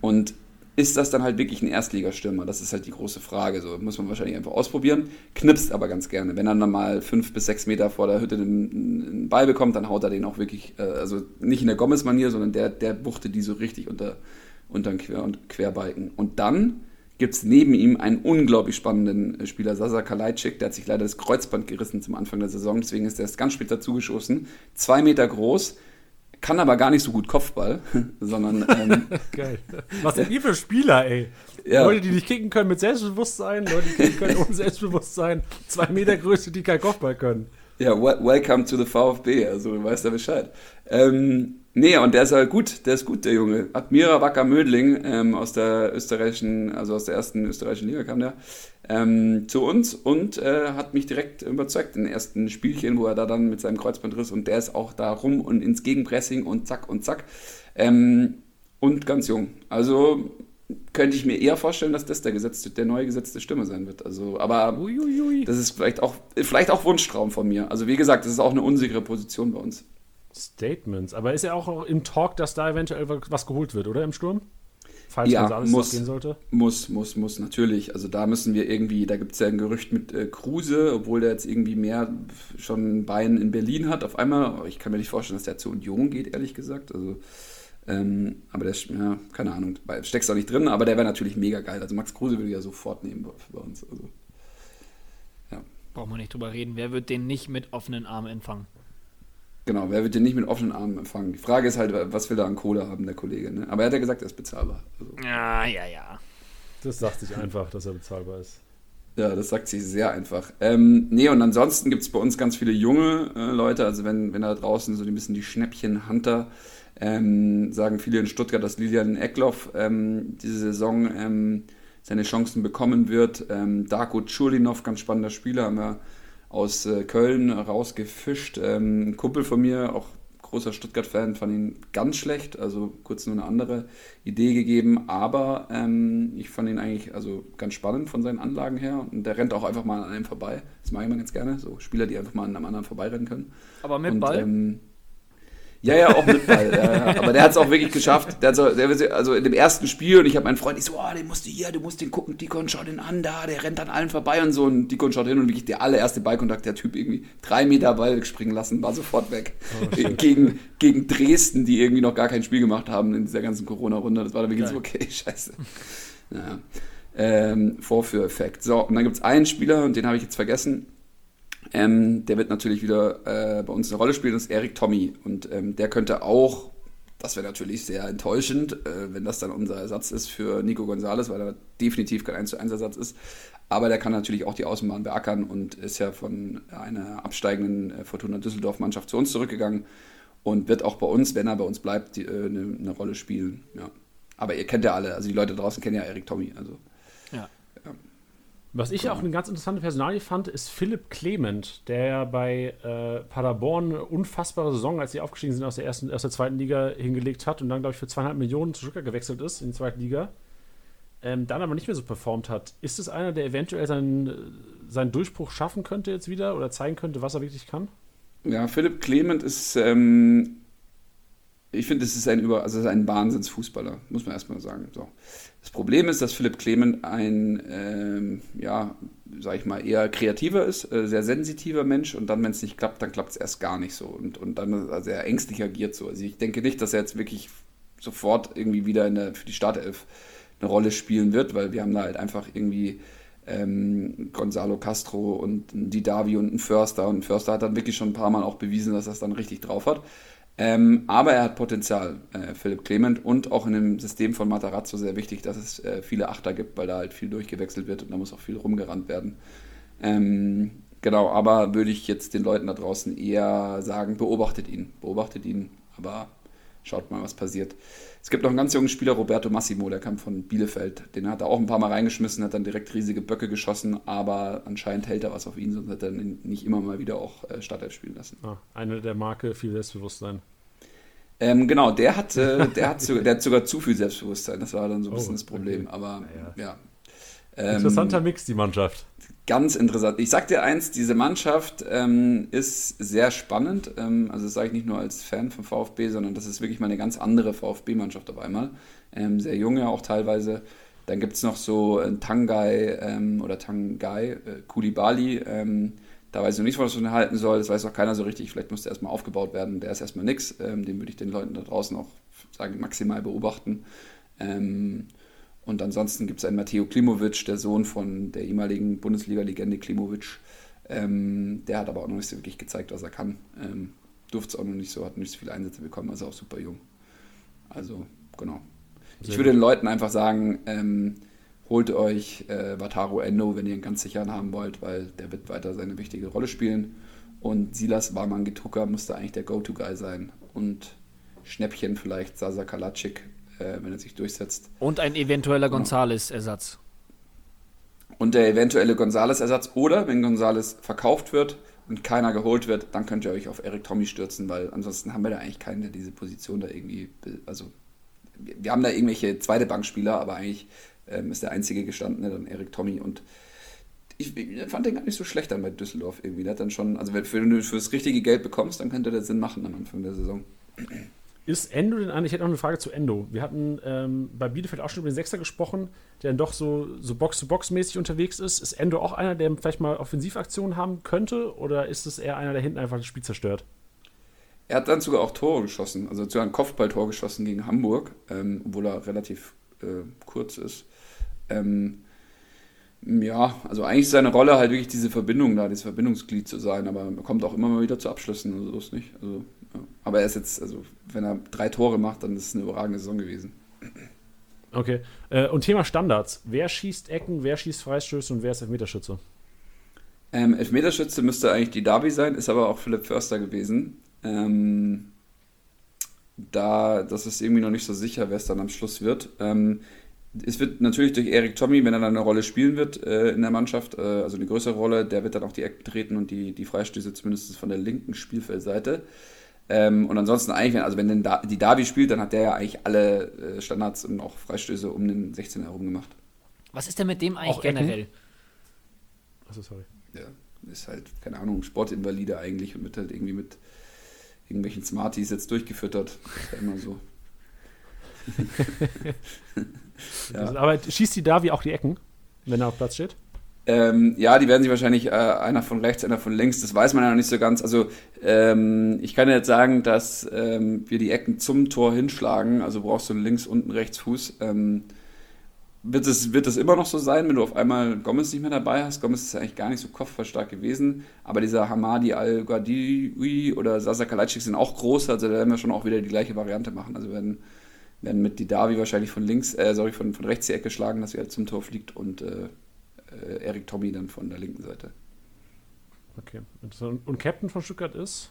Und ist das dann halt wirklich ein Erstligastürmer? Das ist halt die große Frage. So muss man wahrscheinlich einfach ausprobieren. Knipst aber ganz gerne. Wenn er dann mal fünf bis sechs Meter vor der Hütte einen, Ball bekommt, dann haut er den auch wirklich, äh, also nicht in der Gomez-Manier, sondern der, der buchtet die so richtig unter, unter den Quer und Querbalken. Und dann gibt es neben ihm einen unglaublich spannenden äh, Spieler, Sasa Kalajdzic, der hat sich leider das Kreuzband gerissen zum Anfang der Saison, deswegen ist er erst ganz spät dazugeschossen. Zwei Meter groß, kann aber gar nicht so gut Kopfball, *laughs* sondern. Ähm, *laughs* Geil. Was sind die für Spieler, ey? Ja. Leute, die nicht kicken können mit Selbstbewusstsein, Leute, die kicken können ohne Selbstbewusstsein, zwei Meter Größe, die kein Kopfball können. Ja, welcome to the VfB, also du weißt ja Bescheid. Ähm, nee, und der ist halt gut, der ist gut, der Junge. Admira Wacker Mödling ähm, aus der österreichischen, also aus der ersten österreichischen Liga kam der ähm, zu uns und äh, hat mich direkt überzeugt in den ersten Spielchen, wo er da dann mit seinem Kreuzbandriss und der ist auch da rum und ins Gegenpressing und zack und zack. Ähm, und ganz jung. Also könnte ich mir eher vorstellen, dass das der gesetzte, der neue gesetzte Stimme sein wird. Also, aber Uiuiui. das ist vielleicht auch, vielleicht auch Wunschtraum von mir. Also wie gesagt, das ist auch eine unsichere Position bei uns. Statements. Aber ist ja auch im Talk, dass da eventuell was geholt wird, oder im Sturm? Falls ja, alles muss, gehen sollte? Muss, muss, muss, natürlich. Also da müssen wir irgendwie, da gibt es ja ein Gerücht mit äh, Kruse, obwohl der jetzt irgendwie mehr schon ein Bein in Berlin hat auf einmal. Ich kann mir nicht vorstellen, dass der zu Union geht, ehrlich gesagt. Also ähm, aber der, ja, keine Ahnung, steckst auch nicht drin, aber der wäre natürlich mega geil. Also Max Kruse würde ja sofort nehmen bei uns. Also, ja. Braucht man nicht drüber reden. Wer wird den nicht mit offenen Armen empfangen? Genau, wer wird den nicht mit offenen Armen empfangen? Die Frage ist halt, was will er an Kohle haben, der Kollege. Ne? Aber er hat ja gesagt, er ist bezahlbar. Also. Ja, ja, ja. Das sagt sich einfach, dass er bezahlbar ist. Ja, das sagt sich sehr einfach. Ähm, nee, und ansonsten gibt es bei uns ganz viele junge äh, Leute. Also wenn, wenn da draußen so ein bisschen die Schnäppchen-Hunter ähm, sagen viele in Stuttgart, dass Lilian Eckloff ähm, diese Saison ähm, seine Chancen bekommen wird. Ähm, Darko Chulinov, ganz spannender Spieler, haben wir aus äh, Köln rausgefischt. Ähm, ein Kumpel von mir, auch großer Stuttgart-Fan, fand ihn ganz schlecht, also kurz nur eine andere Idee gegeben, aber ähm, ich fand ihn eigentlich also ganz spannend von seinen Anlagen her und der rennt auch einfach mal an einem vorbei. Das mag ich mal ganz gerne, so Spieler, die einfach mal an einem anderen vorbeirennen können. Aber mit und, Ball? Ähm, ja, ja, auch mit Ball. ja, Aber der hat es auch wirklich geschafft. Der so, der, also in dem ersten Spiel, und ich habe meinen Freund, ich so, oh, den musst du hier, du musst den gucken, Dikon, schau den an, da, der rennt an allen vorbei und so. Und Dikon schaut hin und wirklich der allererste Ballkontakt, der Typ irgendwie drei Meter Ball springen lassen, war sofort weg. Oh, gegen, gegen Dresden, die irgendwie noch gar kein Spiel gemacht haben in dieser ganzen Corona-Runde. Das war dann wirklich so, okay, scheiße. Ja. Ähm, Vorführeffekt. So, und dann gibt es einen Spieler, und den habe ich jetzt vergessen, ähm, der wird natürlich wieder äh, bei uns eine Rolle spielen, das ist Erik Tommy. Und ähm, der könnte auch, das wäre natürlich sehr enttäuschend, äh, wenn das dann unser Ersatz ist für Nico Gonzalez, weil er definitiv kein 1 zu 1 Ersatz ist. Aber der kann natürlich auch die Außenbahn beackern und ist ja von einer absteigenden äh, Fortuna Düsseldorf-Mannschaft zu uns zurückgegangen und wird auch bei uns, wenn er bei uns bleibt, die, äh, eine, eine Rolle spielen. Ja. Aber ihr kennt ja alle, also die Leute draußen kennen ja Erik Tommy. Also. Was ich auch eine ganz interessante Personalie fand, ist Philipp Clement, der ja bei äh, Paderborn eine unfassbare Saison, als sie aufgestiegen sind aus der ersten, aus der zweiten Liga hingelegt hat und dann, glaube ich, für zweieinhalb Millionen zu Stuttgart gewechselt ist in die zweite Liga. Ähm, dann aber nicht mehr so performt hat. Ist es einer, der eventuell seinen, seinen Durchbruch schaffen könnte jetzt wieder oder zeigen könnte, was er wirklich kann? Ja, Philipp Clement ist ähm, ich finde, es ist ein über, also ist ein Wahnsinnsfußballer, muss man erstmal sagen. So. Das Problem ist, dass Philipp Clement ein, ähm, ja, sag ich mal, eher kreativer ist, äh, sehr sensitiver Mensch und dann, wenn es nicht klappt, dann klappt es erst gar nicht so und, und dann also ängstlich agiert so. Also ich denke nicht, dass er jetzt wirklich sofort irgendwie wieder der, für die Startelf eine Rolle spielen wird, weil wir haben da halt einfach irgendwie ähm, Gonzalo Castro und ein Didavi und ein Förster und Förster hat dann wirklich schon ein paar Mal auch bewiesen, dass er es dann richtig drauf hat. Ähm, aber er hat Potenzial, äh, Philipp Clement, und auch in dem System von Matarazzo sehr wichtig, dass es äh, viele Achter gibt, weil da halt viel durchgewechselt wird und da muss auch viel rumgerannt werden. Ähm, genau, aber würde ich jetzt den Leuten da draußen eher sagen, beobachtet ihn, beobachtet ihn, aber schaut mal, was passiert. Es gibt noch einen ganz jungen Spieler, Roberto Massimo, der kam von Bielefeld. Den hat er auch ein paar Mal reingeschmissen, hat dann direkt riesige Böcke geschossen, aber anscheinend hält er was auf ihn, sonst hat er nicht immer mal wieder auch äh, Startelf spielen lassen. Ah, eine der Marke, viel Selbstbewusstsein. Ähm, genau, der hat, äh, der, hat sogar, der hat sogar zu viel Selbstbewusstsein. Das war dann so ein bisschen oh, das Problem. Okay. Aber ja. ja. Ähm, Interessanter Mix, die Mannschaft. Ganz interessant. Ich sag dir eins, diese Mannschaft ähm, ist sehr spannend. Ähm, also das sage ich nicht nur als Fan vom VfB, sondern das ist wirklich mal eine ganz andere VfB-Mannschaft auf einmal. Ähm, sehr junge auch teilweise. Dann gibt es noch so äh, Tangai ähm, oder Tangai, äh, Kulibali. Ähm, da weiß ich noch nicht, was man halten soll. Das weiß auch keiner so richtig. Vielleicht muss der erstmal aufgebaut werden. Der ist erstmal nix. Ähm, den würde ich den Leuten da draußen auch sagen, maximal beobachten. Ähm, und ansonsten gibt es einen Matteo Klimovic, der Sohn von der ehemaligen Bundesliga-Legende Klimovic. Ähm, der hat aber auch noch nicht so wirklich gezeigt, was er kann. Ähm, durfte es auch noch nicht so, hat nicht so viele Einsätze bekommen, also auch super jung. Also, genau. Sehr ich würde den Leuten einfach sagen, ähm, holt euch äh, Wataru Endo, wenn ihr einen ganz sicheren haben wollt, weil der wird weiter seine wichtige Rolle spielen. Und Silas Warman-Getuka musste eigentlich der Go-To-Guy sein. Und Schnäppchen vielleicht Sasa Kalacik, äh, wenn er sich durchsetzt. Und ein eventueller genau. Gonzales-Ersatz. Und der eventuelle Gonzales-Ersatz oder wenn Gonzales verkauft wird und keiner geholt wird, dann könnt ihr euch auf Eric Tommy stürzen, weil ansonsten haben wir da eigentlich keinen, der diese Position da irgendwie, also wir haben da irgendwelche zweite Bankspieler, aber eigentlich ähm, ist der einzige gestandene dann Eric Tommy und ich, ich, fand den gar nicht so schlecht dann bei Düsseldorf irgendwie. Der hat dann schon, also wenn du für das richtige Geld bekommst, dann könnte der Sinn machen am Anfang der Saison. Ist Endo denn eigentlich, ich hätte noch eine Frage zu Endo. Wir hatten ähm, bei Bielefeld auch schon über den Sechser gesprochen, der dann doch so, so Box-to-Box-mäßig unterwegs ist. Ist Endo auch einer, der vielleicht mal Offensivaktionen haben könnte? Oder ist es eher einer, der hinten einfach das Spiel zerstört? Er hat dann sogar auch Tore geschossen, also sogar ein Kopfballtor geschossen gegen Hamburg, ähm, obwohl er relativ äh, kurz ist. Ähm, ja, also eigentlich ist seine Rolle halt wirklich diese Verbindung da, dieses Verbindungsglied zu sein, aber er kommt auch immer mal wieder zu Abschlüssen, also so ist nicht. Also aber er ist jetzt, also wenn er drei Tore macht, dann ist es eine überragende Saison gewesen. Okay. Äh, und Thema Standards. Wer schießt Ecken, wer schießt Freistöße und wer ist Elfmeterschütze? Ähm, Elfmeterschütze müsste eigentlich die Darby sein, ist aber auch Philipp Förster gewesen. Ähm, da, das ist irgendwie noch nicht so sicher, wer es dann am Schluss wird. Ähm, es wird natürlich durch Erik Tommy, wenn er dann eine Rolle spielen wird äh, in der Mannschaft, äh, also eine größere Rolle, der wird dann auch die Ecken treten und die, die Freistöße zumindest von der linken Spielfeldseite. Ähm, und ansonsten eigentlich, wenn, also wenn da, die Davi spielt, dann hat der ja eigentlich alle äh, Standards und auch Freistöße um den 16 herum gemacht. Was ist denn mit dem eigentlich auch generell? Achso, sorry. Ja, ist halt, keine Ahnung, Sportinvalide eigentlich und wird halt irgendwie mit irgendwelchen Smarties jetzt durchgefüttert. ist ja immer so. *laughs* *laughs* ja. aber schießt die Davi auch die Ecken, wenn er auf Platz steht? Ähm, ja, die werden sich wahrscheinlich äh, einer von rechts, einer von links, das weiß man ja noch nicht so ganz. Also ähm, ich kann jetzt sagen, dass ähm, wir die Ecken zum Tor hinschlagen, also brauchst du einen links und einen Rechtsfuß. Ähm, wird es, wird es immer noch so sein, wenn du auf einmal Gomez nicht mehr dabei hast? Gomez ist ja eigentlich gar nicht so kopfballstark gewesen, aber dieser Hamadi Al-Ghadiwi oder Sasa Kalajdzic sind auch groß, also da werden wir schon auch wieder die gleiche Variante machen. Also werden, werden mit Didavi wahrscheinlich von links, äh, sorry, von, von rechts die Ecke schlagen, dass er halt zum Tor fliegt und äh, äh, Erik Tommy dann von der linken Seite. Okay. Und Captain von Stuttgart ist?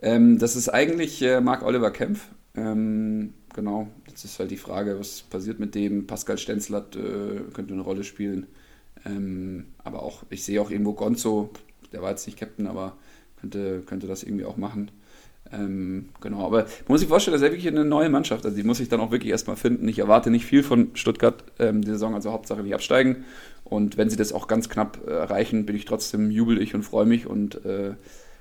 Ähm, das ist eigentlich äh, Marc-Oliver Kempf. Ähm, genau, jetzt ist halt die Frage, was passiert mit dem. Pascal Stenzlert äh, könnte eine Rolle spielen. Ähm, aber auch, ich sehe auch irgendwo Gonzo, der war jetzt nicht Captain, aber könnte, könnte das irgendwie auch machen. Ähm, genau, aber man muss sich vorstellen, das ist ja wirklich eine neue Mannschaft. Also die muss ich dann auch wirklich erstmal finden. Ich erwarte nicht viel von Stuttgart ähm, die Saison, also Hauptsache nicht absteigen. Und wenn sie das auch ganz knapp äh, erreichen, bin ich trotzdem jubel ich und freue mich und äh,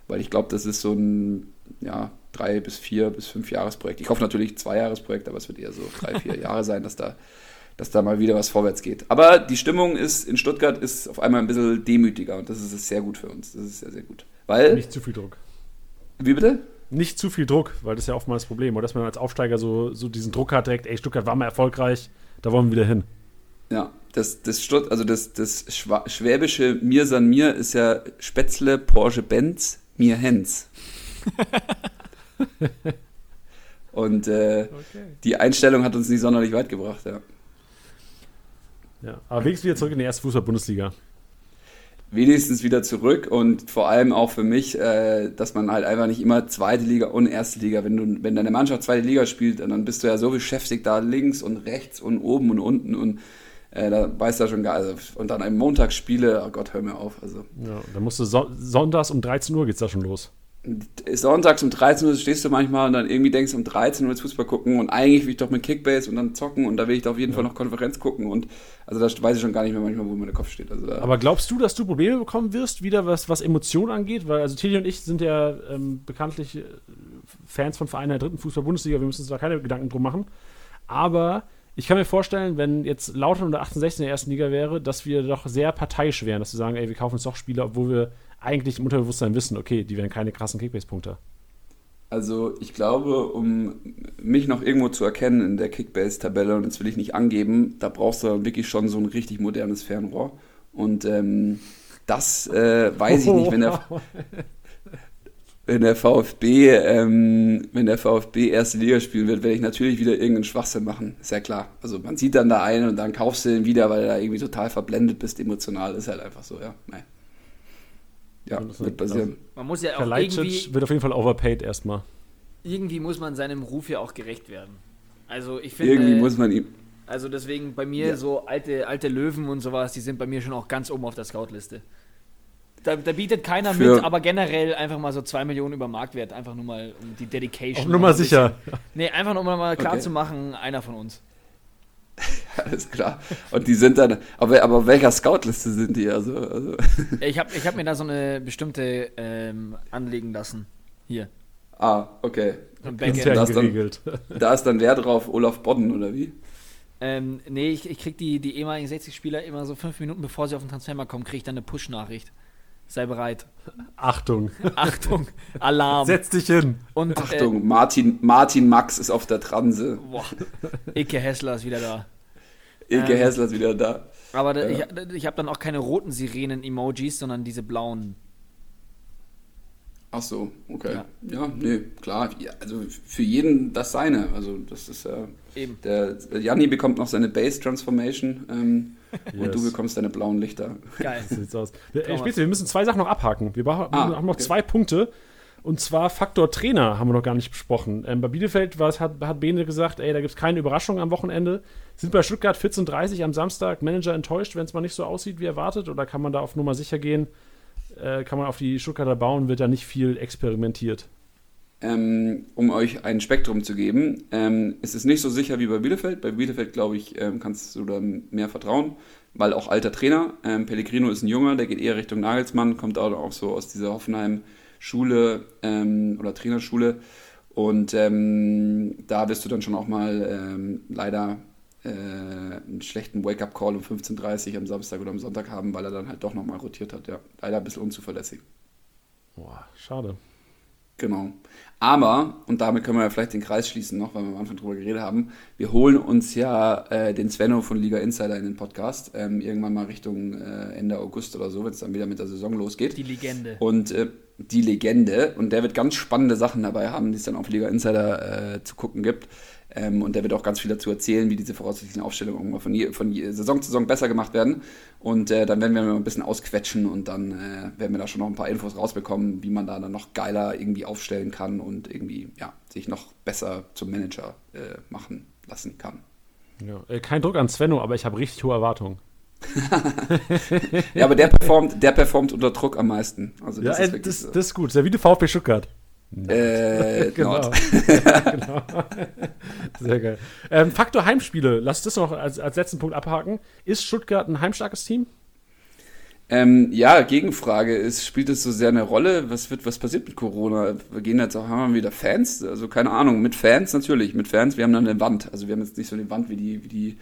weil ich glaube, das ist so ein ja, drei bis vier bis fünf Jahresprojekt. Ich hoffe natürlich zwei Jahresprojekt, aber es wird eher so drei, *laughs* vier Jahre sein, dass da, dass da mal wieder was vorwärts geht. Aber die Stimmung ist in Stuttgart ist auf einmal ein bisschen demütiger und das ist sehr gut für uns. Das ist sehr, sehr gut. Weil. Nicht zu viel Druck. Wie bitte? Nicht zu viel Druck, weil das ist ja oftmals das Problem. Oder dass man als Aufsteiger so, so diesen Druck hat, direkt, ey, Stuttgart war mal erfolgreich, da wollen wir wieder hin. Ja, das, das, Stutt also das, das schwäbische Mir san mir ist ja Spätzle, Porsche, Benz, mir Hens. *laughs* Und äh, okay. die Einstellung hat uns nicht sonderlich weit gebracht, ja. Ja, aber wenigstens wieder zurück in die erste Fußball-Bundesliga. Wenigstens wieder zurück und vor allem auch für mich, äh, dass man halt einfach nicht immer zweite Liga und erste Liga, wenn du, wenn deine Mannschaft zweite Liga spielt, dann bist du ja so beschäftigt da links und rechts und oben und unten und äh, da weiß er schon gar also, Und dann ein Montagsspiele, oh Gott, hör mir auf. Also. Ja, dann musst du so sonntags um 13 Uhr geht's da schon los sonntags um 13 Uhr stehst du manchmal und dann irgendwie denkst du um 13 Uhr jetzt Fußball gucken und eigentlich will ich doch mit Kickbase und dann zocken und da will ich doch auf jeden ja. Fall noch Konferenz gucken und also da weiß ich schon gar nicht mehr manchmal, wo mein Kopf steht. Also Aber glaubst du, dass du Probleme bekommen wirst, wieder was, was Emotionen angeht? Weil also Tilly und ich sind ja ähm, bekanntlich äh, Fans von Vereinen der dritten Fußball-Bundesliga, wir müssen uns da keine Gedanken drum machen. Aber ich kann mir vorstellen, wenn jetzt Lautern oder 1816 in der ersten Liga wäre, dass wir doch sehr parteiisch wären, dass wir sagen, ey, wir kaufen uns doch Spieler, obwohl wir eigentlich im Unterbewusstsein wissen, okay, die werden keine krassen Kickbase-Punkte. Also ich glaube, um mich noch irgendwo zu erkennen in der Kickbase-Tabelle, und jetzt will ich nicht angeben, da brauchst du wirklich schon so ein richtig modernes Fernrohr. Und ähm, das äh, weiß ich nicht, wenn der, *laughs* wenn der VfB, ähm, wenn der VfB erste Liga spielen wird, werde ich natürlich wieder irgendeinen Schwachsinn machen. Ist ja klar. Also man sieht dann da einen und dann kaufst du den wieder, weil du da irgendwie total verblendet bist emotional. Ist halt einfach so, ja. Nein. Ja, wird passieren. Man muss ja auch irgendwie... wird auf jeden Fall overpaid erstmal. Irgendwie muss man seinem Ruf ja auch gerecht werden. Also ich finde... Irgendwie muss man ihm... Also deswegen bei mir ja. so alte, alte Löwen und sowas, die sind bei mir schon auch ganz oben auf der Scout-Liste. Da, da, bietet keiner Für mit, aber generell einfach mal so 2 Millionen über Marktwert, einfach nur mal um die Dedication. Auch nur mal sicher. Nee, einfach nur um mal klar okay. zu machen, einer von uns. *laughs* Alles klar. Und die sind dann, aber, aber welcher Scout-Liste sind die? Also, also. Ich habe ich hab mir da so eine bestimmte ähm, anlegen lassen. Hier. Ah, okay. Intern da, ist dann, da ist dann wer drauf? Olaf Bodden oder wie? Ähm, nee, ich, ich krieg die, die ehemaligen 60-Spieler immer so fünf Minuten bevor sie auf den Transfermarkt kommen, kriege ich dann eine Push-Nachricht. Sei bereit. Achtung. Achtung. Alarm. Setz dich hin. Und, Achtung, äh, Martin, Martin Max ist auf der Transe. Boah. Icke Hessler ist wieder da. Icke ähm, Hessler ist wieder da. Aber ja. ich, ich habe dann auch keine roten Sirenen-Emojis, sondern diese blauen. Ach so, okay. Ja, ja nee, klar. Also für jeden das seine. Also das ist ja. Eben. Der Janni bekommt noch seine Base Transformation. Ähm, yes. *laughs* Und du bekommst deine blauen Lichter. Geil. *laughs* So sieht's aus. Ey, Spitze, wir müssen zwei Sachen noch abhaken. Wir ah, haben noch okay. zwei Punkte. Und zwar Faktor Trainer haben wir noch gar nicht besprochen. Ähm, bei Bielefeld hat, hat Bene gesagt, ey, da gibt es keine Überraschung am Wochenende. Sind bei Stuttgart 14.30 am Samstag Manager enttäuscht, wenn es mal nicht so aussieht wie erwartet? Oder kann man da auf Nummer sicher gehen? Äh, kann man auf die Stuttgarter bauen? Wird da nicht viel experimentiert? Ähm, um euch ein Spektrum zu geben, ähm, ist es nicht so sicher wie bei Bielefeld. Bei Bielefeld, glaube ich, ähm, kannst du da mehr vertrauen, weil auch alter Trainer. Ähm, Pellegrino ist ein Junger, der geht eher Richtung Nagelsmann, kommt auch so aus dieser Hoffenheim-Schule ähm, oder Trainerschule. Und ähm, da wirst du dann schon auch mal leider äh, einen schlechten Wake-up-Call um 15.30 Uhr am Samstag oder am Sonntag haben, weil er dann halt doch nochmal rotiert hat. Ja, leider ein bisschen unzuverlässig. Boah, schade. Genau. Aber, und damit können wir ja vielleicht den Kreis schließen noch, weil wir am Anfang drüber geredet haben, wir holen uns ja äh, den Svenno von Liga Insider in den Podcast, ähm, irgendwann mal Richtung äh, Ende August oder so, wenn es dann wieder mit der Saison losgeht. Die Legende. Und äh, die Legende, und der wird ganz spannende Sachen dabei haben, die es dann auf Liga Insider äh, zu gucken gibt. Ähm, und der wird auch ganz viel dazu erzählen, wie diese voraussichtlichen Aufstellungen von, je, von je, Saison zu Saison besser gemacht werden. Und äh, dann werden wir mal ein bisschen ausquetschen und dann äh, werden wir da schon noch ein paar Infos rausbekommen, wie man da dann noch geiler irgendwie aufstellen kann und irgendwie ja, sich noch besser zum Manager äh, machen lassen kann. Ja, äh, kein Druck an Svenno, aber ich habe richtig hohe Erwartungen. *laughs* ja, aber der performt, der performt unter Druck am meisten. Also das, ja, ist, das, so. das ist gut. Sehr wie der VfB Stuttgart. Äh, *laughs* genau. *laughs* genau. Sehr geil. Ähm, Faktor Heimspiele, lass das noch als, als letzten Punkt abhaken. Ist Stuttgart ein heimstarkes Team? Ähm, ja, Gegenfrage ist, spielt es so sehr eine Rolle? Was wird, was passiert mit Corona? Wir gehen jetzt auch, haben wir wieder Fans? Also keine Ahnung, mit Fans natürlich, mit Fans, wir haben dann eine Wand. Also wir haben jetzt nicht so eine Wand wie die, wie die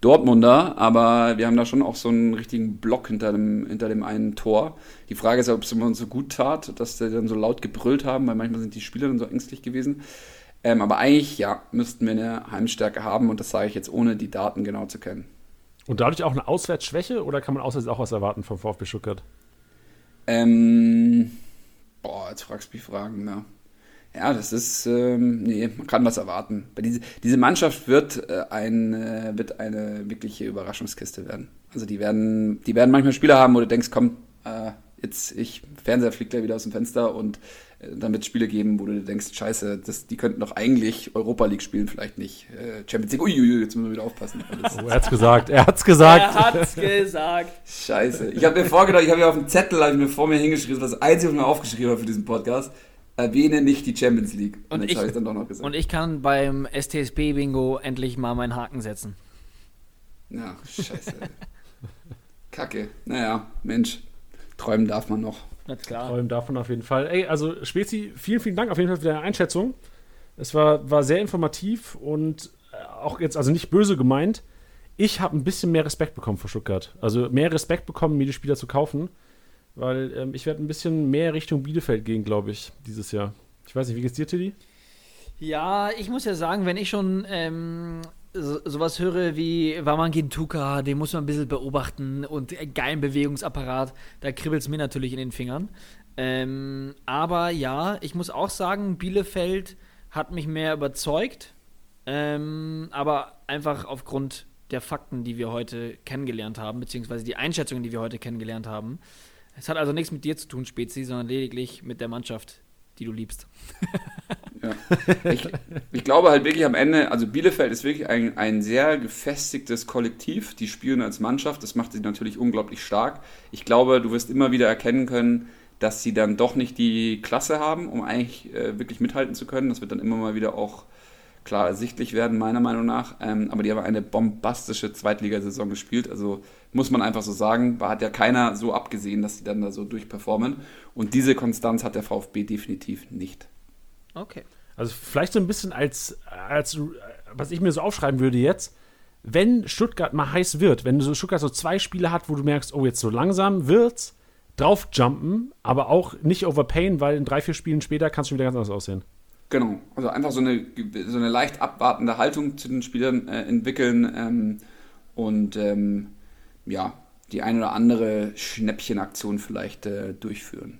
Dortmunder, aber wir haben da schon auch so einen richtigen Block hinter dem, hinter dem einen Tor. Die Frage ist, ob es uns so gut tat, dass sie dann so laut gebrüllt haben, weil manchmal sind die Spieler dann so ängstlich gewesen. Ähm, aber eigentlich, ja, müssten wir eine Heimstärke haben und das sage ich jetzt ohne die Daten genau zu kennen. Und dadurch auch eine Auswärtsschwäche oder kann man auswärts auch was erwarten vom VfB Stuttgart? Ähm, boah, jetzt fragst du mich Fragen, ja. Ja, das ist, ähm, nee, man kann was erwarten. Diese, diese Mannschaft wird, äh, ein, äh, wird eine wirkliche Überraschungskiste werden. Also die werden, die werden manchmal Spieler haben, wo du denkst, komm, äh, jetzt, ich, Fernseher fliegt ja wieder aus dem Fenster und äh, dann wird es Spiele geben, wo du denkst, scheiße, das, die könnten doch eigentlich Europa League spielen, vielleicht nicht äh, Champions League. Uiuiui, jetzt müssen wir wieder aufpassen. *laughs* Oh, er hat's gesagt, er hat's gesagt. Er hat's gesagt. *laughs* Scheiße. Ich habe mir vorgedacht, ich habe mir auf dem Zettel, habe ich mir vor mir hingeschrieben, das, das Einzige, was ich mir aufgeschrieben habe für diesen Podcast, erwähne nicht die Champions League. Und, und ich, ich dann doch noch gesagt. Und ich kann beim STSB-Bingo endlich mal meinen Haken setzen. Ja, scheiße. Kacke. Naja, Mensch, träumen darf man noch. Ganz klar. Träumen darf man auf jeden Fall. Ey, also Spezi, vielen, vielen Dank auf jeden Fall für deine Einschätzung. Es war, war sehr informativ und äh, auch jetzt, also nicht böse gemeint. Ich habe ein bisschen mehr Respekt bekommen vor Stuttgart. Also mehr Respekt bekommen, mir die Spieler zu kaufen. Weil ähm, ich werde ein bisschen mehr Richtung Bielefeld gehen, glaube ich, dieses Jahr. Ich weiß nicht, wie geht's dir, Tilly? Ja, ich muss ja sagen, wenn ich schon ähm, so, sowas höre wie Waman Gintuka, den muss man ein bisschen beobachten und geilen Bewegungsapparat, da kribbelt es mir natürlich in den Fingern. Ähm, aber ja, ich muss auch sagen, Bielefeld hat mich mehr überzeugt, ähm, aber einfach aufgrund der Fakten, die wir heute kennengelernt haben, beziehungsweise die Einschätzungen, die wir heute kennengelernt haben. Es hat also nichts mit dir zu tun, Spezi, sondern lediglich mit der Mannschaft, die du liebst. Ja. Ich, ich, glaube halt wirklich am Ende, also Bielefeld ist wirklich ein, ein sehr gefestigtes Kollektiv. Die spielen als Mannschaft, das macht sie natürlich unglaublich stark. Ich glaube, du wirst immer wieder erkennen können, dass sie dann doch nicht die Klasse haben, um eigentlich äh, wirklich mithalten zu können. Das wird dann immer mal wieder auch klar ersichtlich werden, meiner Meinung nach. Ähm, aber die haben eine bombastische Zweitligasaison gespielt. Also muss man einfach so sagen, da hat ja keiner so abgesehen, dass sie dann da so durchperformen. Und diese Konstanz hat der VfB definitiv nicht. Okay. Also vielleicht so ein bisschen als, als was ich mir so aufschreiben würde jetzt, wenn Stuttgart mal heiß wird, wenn so Stuttgart so zwei Spiele hat, wo du merkst, oh, jetzt so langsam wird's, draufjumpen, aber auch nicht overpayen, weil in drei, vier Spielen später kannst du wieder ganz anders aussehen. Genau, also einfach so eine, so eine leicht abwartende Haltung zu den Spielern äh, entwickeln ähm, und ähm, ja, die eine oder andere Schnäppchenaktion vielleicht äh, durchführen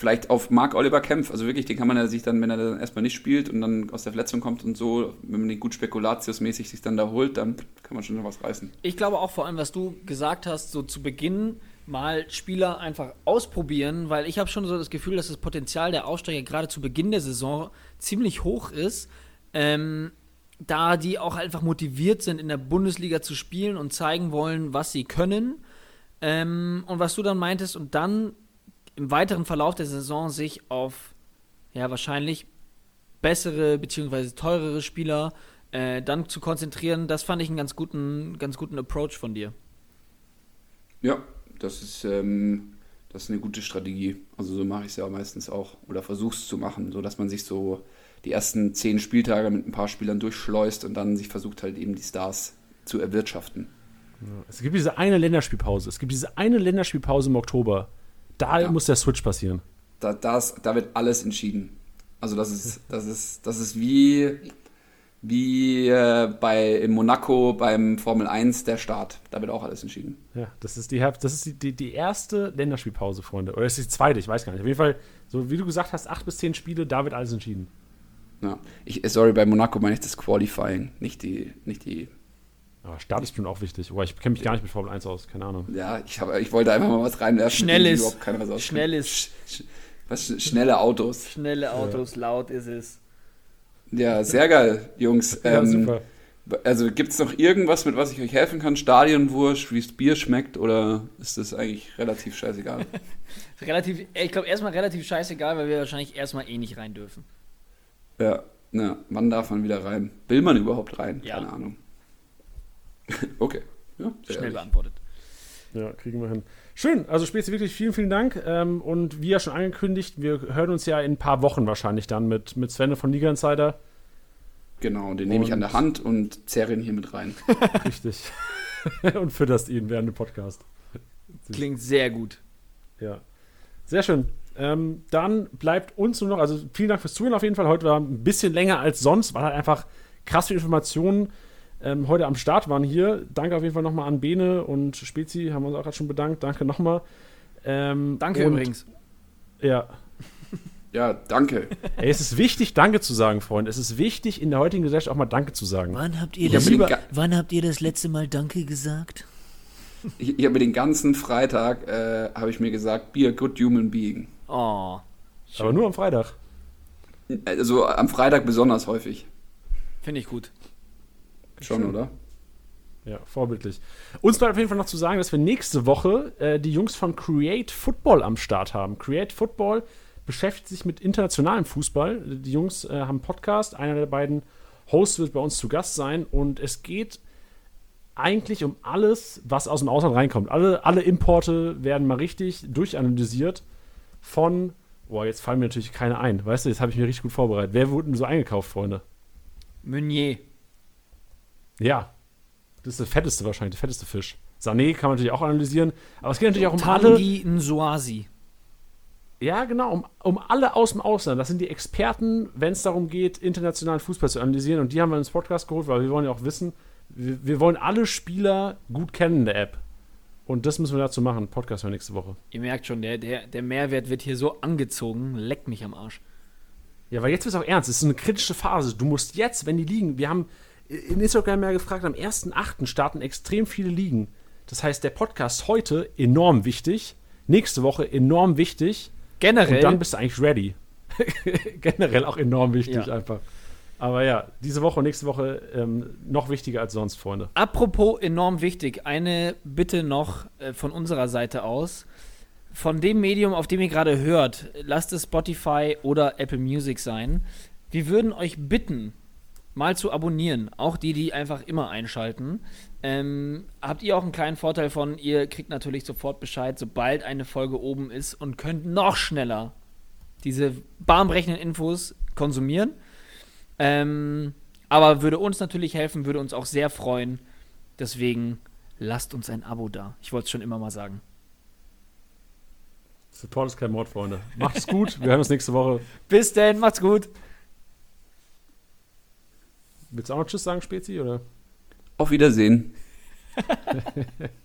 vielleicht auf Marc Oliver Kempf. Also wirklich, den kann man ja sich dann, wenn er dann erstmal nicht spielt und dann aus der Verletzung kommt und so, wenn man den gut spekulatiusmäßig sich dann da holt, dann kann man schon noch was reißen. Ich glaube auch vor allem, was du gesagt hast, so zu Beginn mal Spieler einfach ausprobieren, weil ich habe schon so das Gefühl, dass das Potenzial der Aussteiger gerade zu Beginn der Saison ziemlich hoch ist. Ähm, da die auch einfach motiviert sind, in der Bundesliga zu spielen und zeigen wollen, was sie können. Ähm, und was du dann meintest, und dann im weiteren Verlauf der Saison sich auf ja wahrscheinlich bessere bzw. teurere Spieler äh, dann zu konzentrieren, das fand ich einen ganz guten, ganz guten Approach von dir. Ja, das ist, ähm, das ist eine gute Strategie. Also so mache ich es ja meistens auch oder versuche es zu machen, so dass man sich so die ersten zehn Spieltage mit ein paar Spielern durchschleust und dann sich versucht halt eben die Stars zu erwirtschaften. Es gibt diese eine Länderspielpause. Es gibt diese eine Länderspielpause im Oktober. Da ja. muss der Switch passieren. Da, das, da wird alles entschieden. Also das ist, das ist, das ist wie, wie äh, bei in Monaco beim Formel 1 der Start. Da wird auch alles entschieden. Ja, das ist die, das ist die, die, die erste Länderspielpause, Freunde. Oder ist die zweite, ich weiß gar nicht. Auf jeden Fall, so wie du gesagt hast, acht bis zehn Spiele, da wird alles entschieden. Ja. Ich, sorry, bei Monaco meine ich das Qualifying, nicht die, nicht die aber Start ist schon auch wichtig. Oh, ich kenne mich gar nicht mit Formel 1 aus, keine Ahnung. Ja, ich, hab, ich wollte einfach mal was reinwerfen. Schnelles. Schnelles. Sch, was, schnelle Autos. Schnelle Autos, ja. laut ist es. Ja, sehr geil, Jungs. ja, ähm, super. Also gibt es noch irgendwas, mit was ich euch helfen kann? Stadionwurst, wie es Bier schmeckt oder ist das eigentlich relativ scheißegal? *laughs* relativ, ich glaube erstmal relativ scheißegal, weil wir wahrscheinlich erstmal eh nicht rein dürfen. Ja, na, wann darf man wieder rein? Will man überhaupt rein? Ja. Keine Ahnung. *laughs* okay. Ja, Schnell ehrlich. beantwortet. Ja, kriegen wir hin. Schön, also Spezi, wirklich vielen, vielen Dank. Ähm, und wie ja schon angekündigt, wir hören uns ja in ein paar Wochen wahrscheinlich dann mit, mit Sven von Liga Insider. Genau, den nehme ich an der Hand und zerre ihn hier mit rein. *laughs* Richtig. *laughs* und fütterst ihn während dem Podcast. Klingt sehr gut. Ja. Sehr schön. Ähm, dann bleibt uns nur noch, also vielen Dank fürs Zuhören auf jeden Fall. Heute war ein bisschen länger als sonst, weil halt einfach krass viele Informationen ähm, heute am Start waren hier. Danke auf jeden Fall nochmal an Bene und Spezi, haben wir uns auch gerade schon bedankt. Danke nochmal. Ähm, Danke und, übrigens. Ja. Ja, danke. Ey, es ist wichtig, Danke zu sagen, Freund. Es ist wichtig, in der heutigen Gesellschaft auch mal Danke zu sagen. Wann habt ihr, das, ga- wann habt ihr das letzte Mal Danke gesagt? Ich, ich habe mir den ganzen Freitag, äh, habe ich mir gesagt, be a good human being. Oh. Aber nur am Freitag. Also am Freitag besonders häufig. Finde ich gut. Schon, oder? Ja, vorbildlich. Uns bleibt auf jeden Fall noch zu sagen, dass wir nächste Woche äh, die Jungs von Create Football am Start haben. Create Football beschäftigt sich mit internationalem Fußball. Die Jungs äh, haben einen Podcast. Einer der beiden Hosts wird bei uns zu Gast sein. Und es geht eigentlich um alles, was aus dem Ausland reinkommt. Alle, alle Importe werden mal richtig durchanalysiert von. Boah, jetzt fallen mir natürlich keine ein. Weißt du, jetzt habe ich mir richtig gut vorbereitet. Wer wurde denn so eingekauft, Freunde? Meunier. Ja, das ist der fetteste wahrscheinlich, der fetteste Fisch. Sané kann man natürlich auch analysieren, aber es geht natürlich auch um alle. Nsuasi. Ja, genau, um, um alle aus dem Ausland. Das sind die Experten, wenn es darum geht, internationalen Fußball zu analysieren. Und die haben wir ins Podcast geholt, weil wir wollen ja auch wissen, wir, wir wollen alle Spieler gut kennen in der App. Und das müssen wir dazu machen. Podcast für nächste Woche. Ihr merkt schon, der, der, der Mehrwert wird hier so angezogen. Leckt mich am Arsch. Ja, weil jetzt wird es auch ernst. Es ist eine kritische Phase. Du musst jetzt, wenn die liegen, wir haben in Instagram ja gefragt, am 1.8. starten extrem viele Ligen. Das heißt, der Podcast heute enorm wichtig, nächste Woche enorm wichtig Generell. und dann bist du eigentlich ready. *laughs* Generell auch enorm wichtig Ja. einfach. Aber ja, diese Woche und nächste Woche ähm, noch wichtiger als sonst, Freunde. Apropos enorm wichtig, eine Bitte noch äh, von unserer Seite aus. Von dem Medium, auf dem ihr gerade hört, lasst es Spotify oder Apple Music sein. Wir würden euch bitten, mal zu abonnieren. Auch die, die einfach immer einschalten. Ähm, habt ihr auch einen kleinen Vorteil von, ihr kriegt natürlich sofort Bescheid, sobald eine Folge oben ist und könnt noch schneller diese bahnbrechenden Infos konsumieren. Ähm, aber würde uns natürlich helfen, würde uns auch sehr freuen. Deswegen lasst uns ein Abo da. Ich wollte es schon immer mal sagen. Support ist kein Mord, Freunde. Macht es gut. Wir hören uns nächste Woche. Bis denn, macht's gut. Willst du auch noch Tschüss sagen, Spezi? Oder? Auf Wiedersehen. *laughs*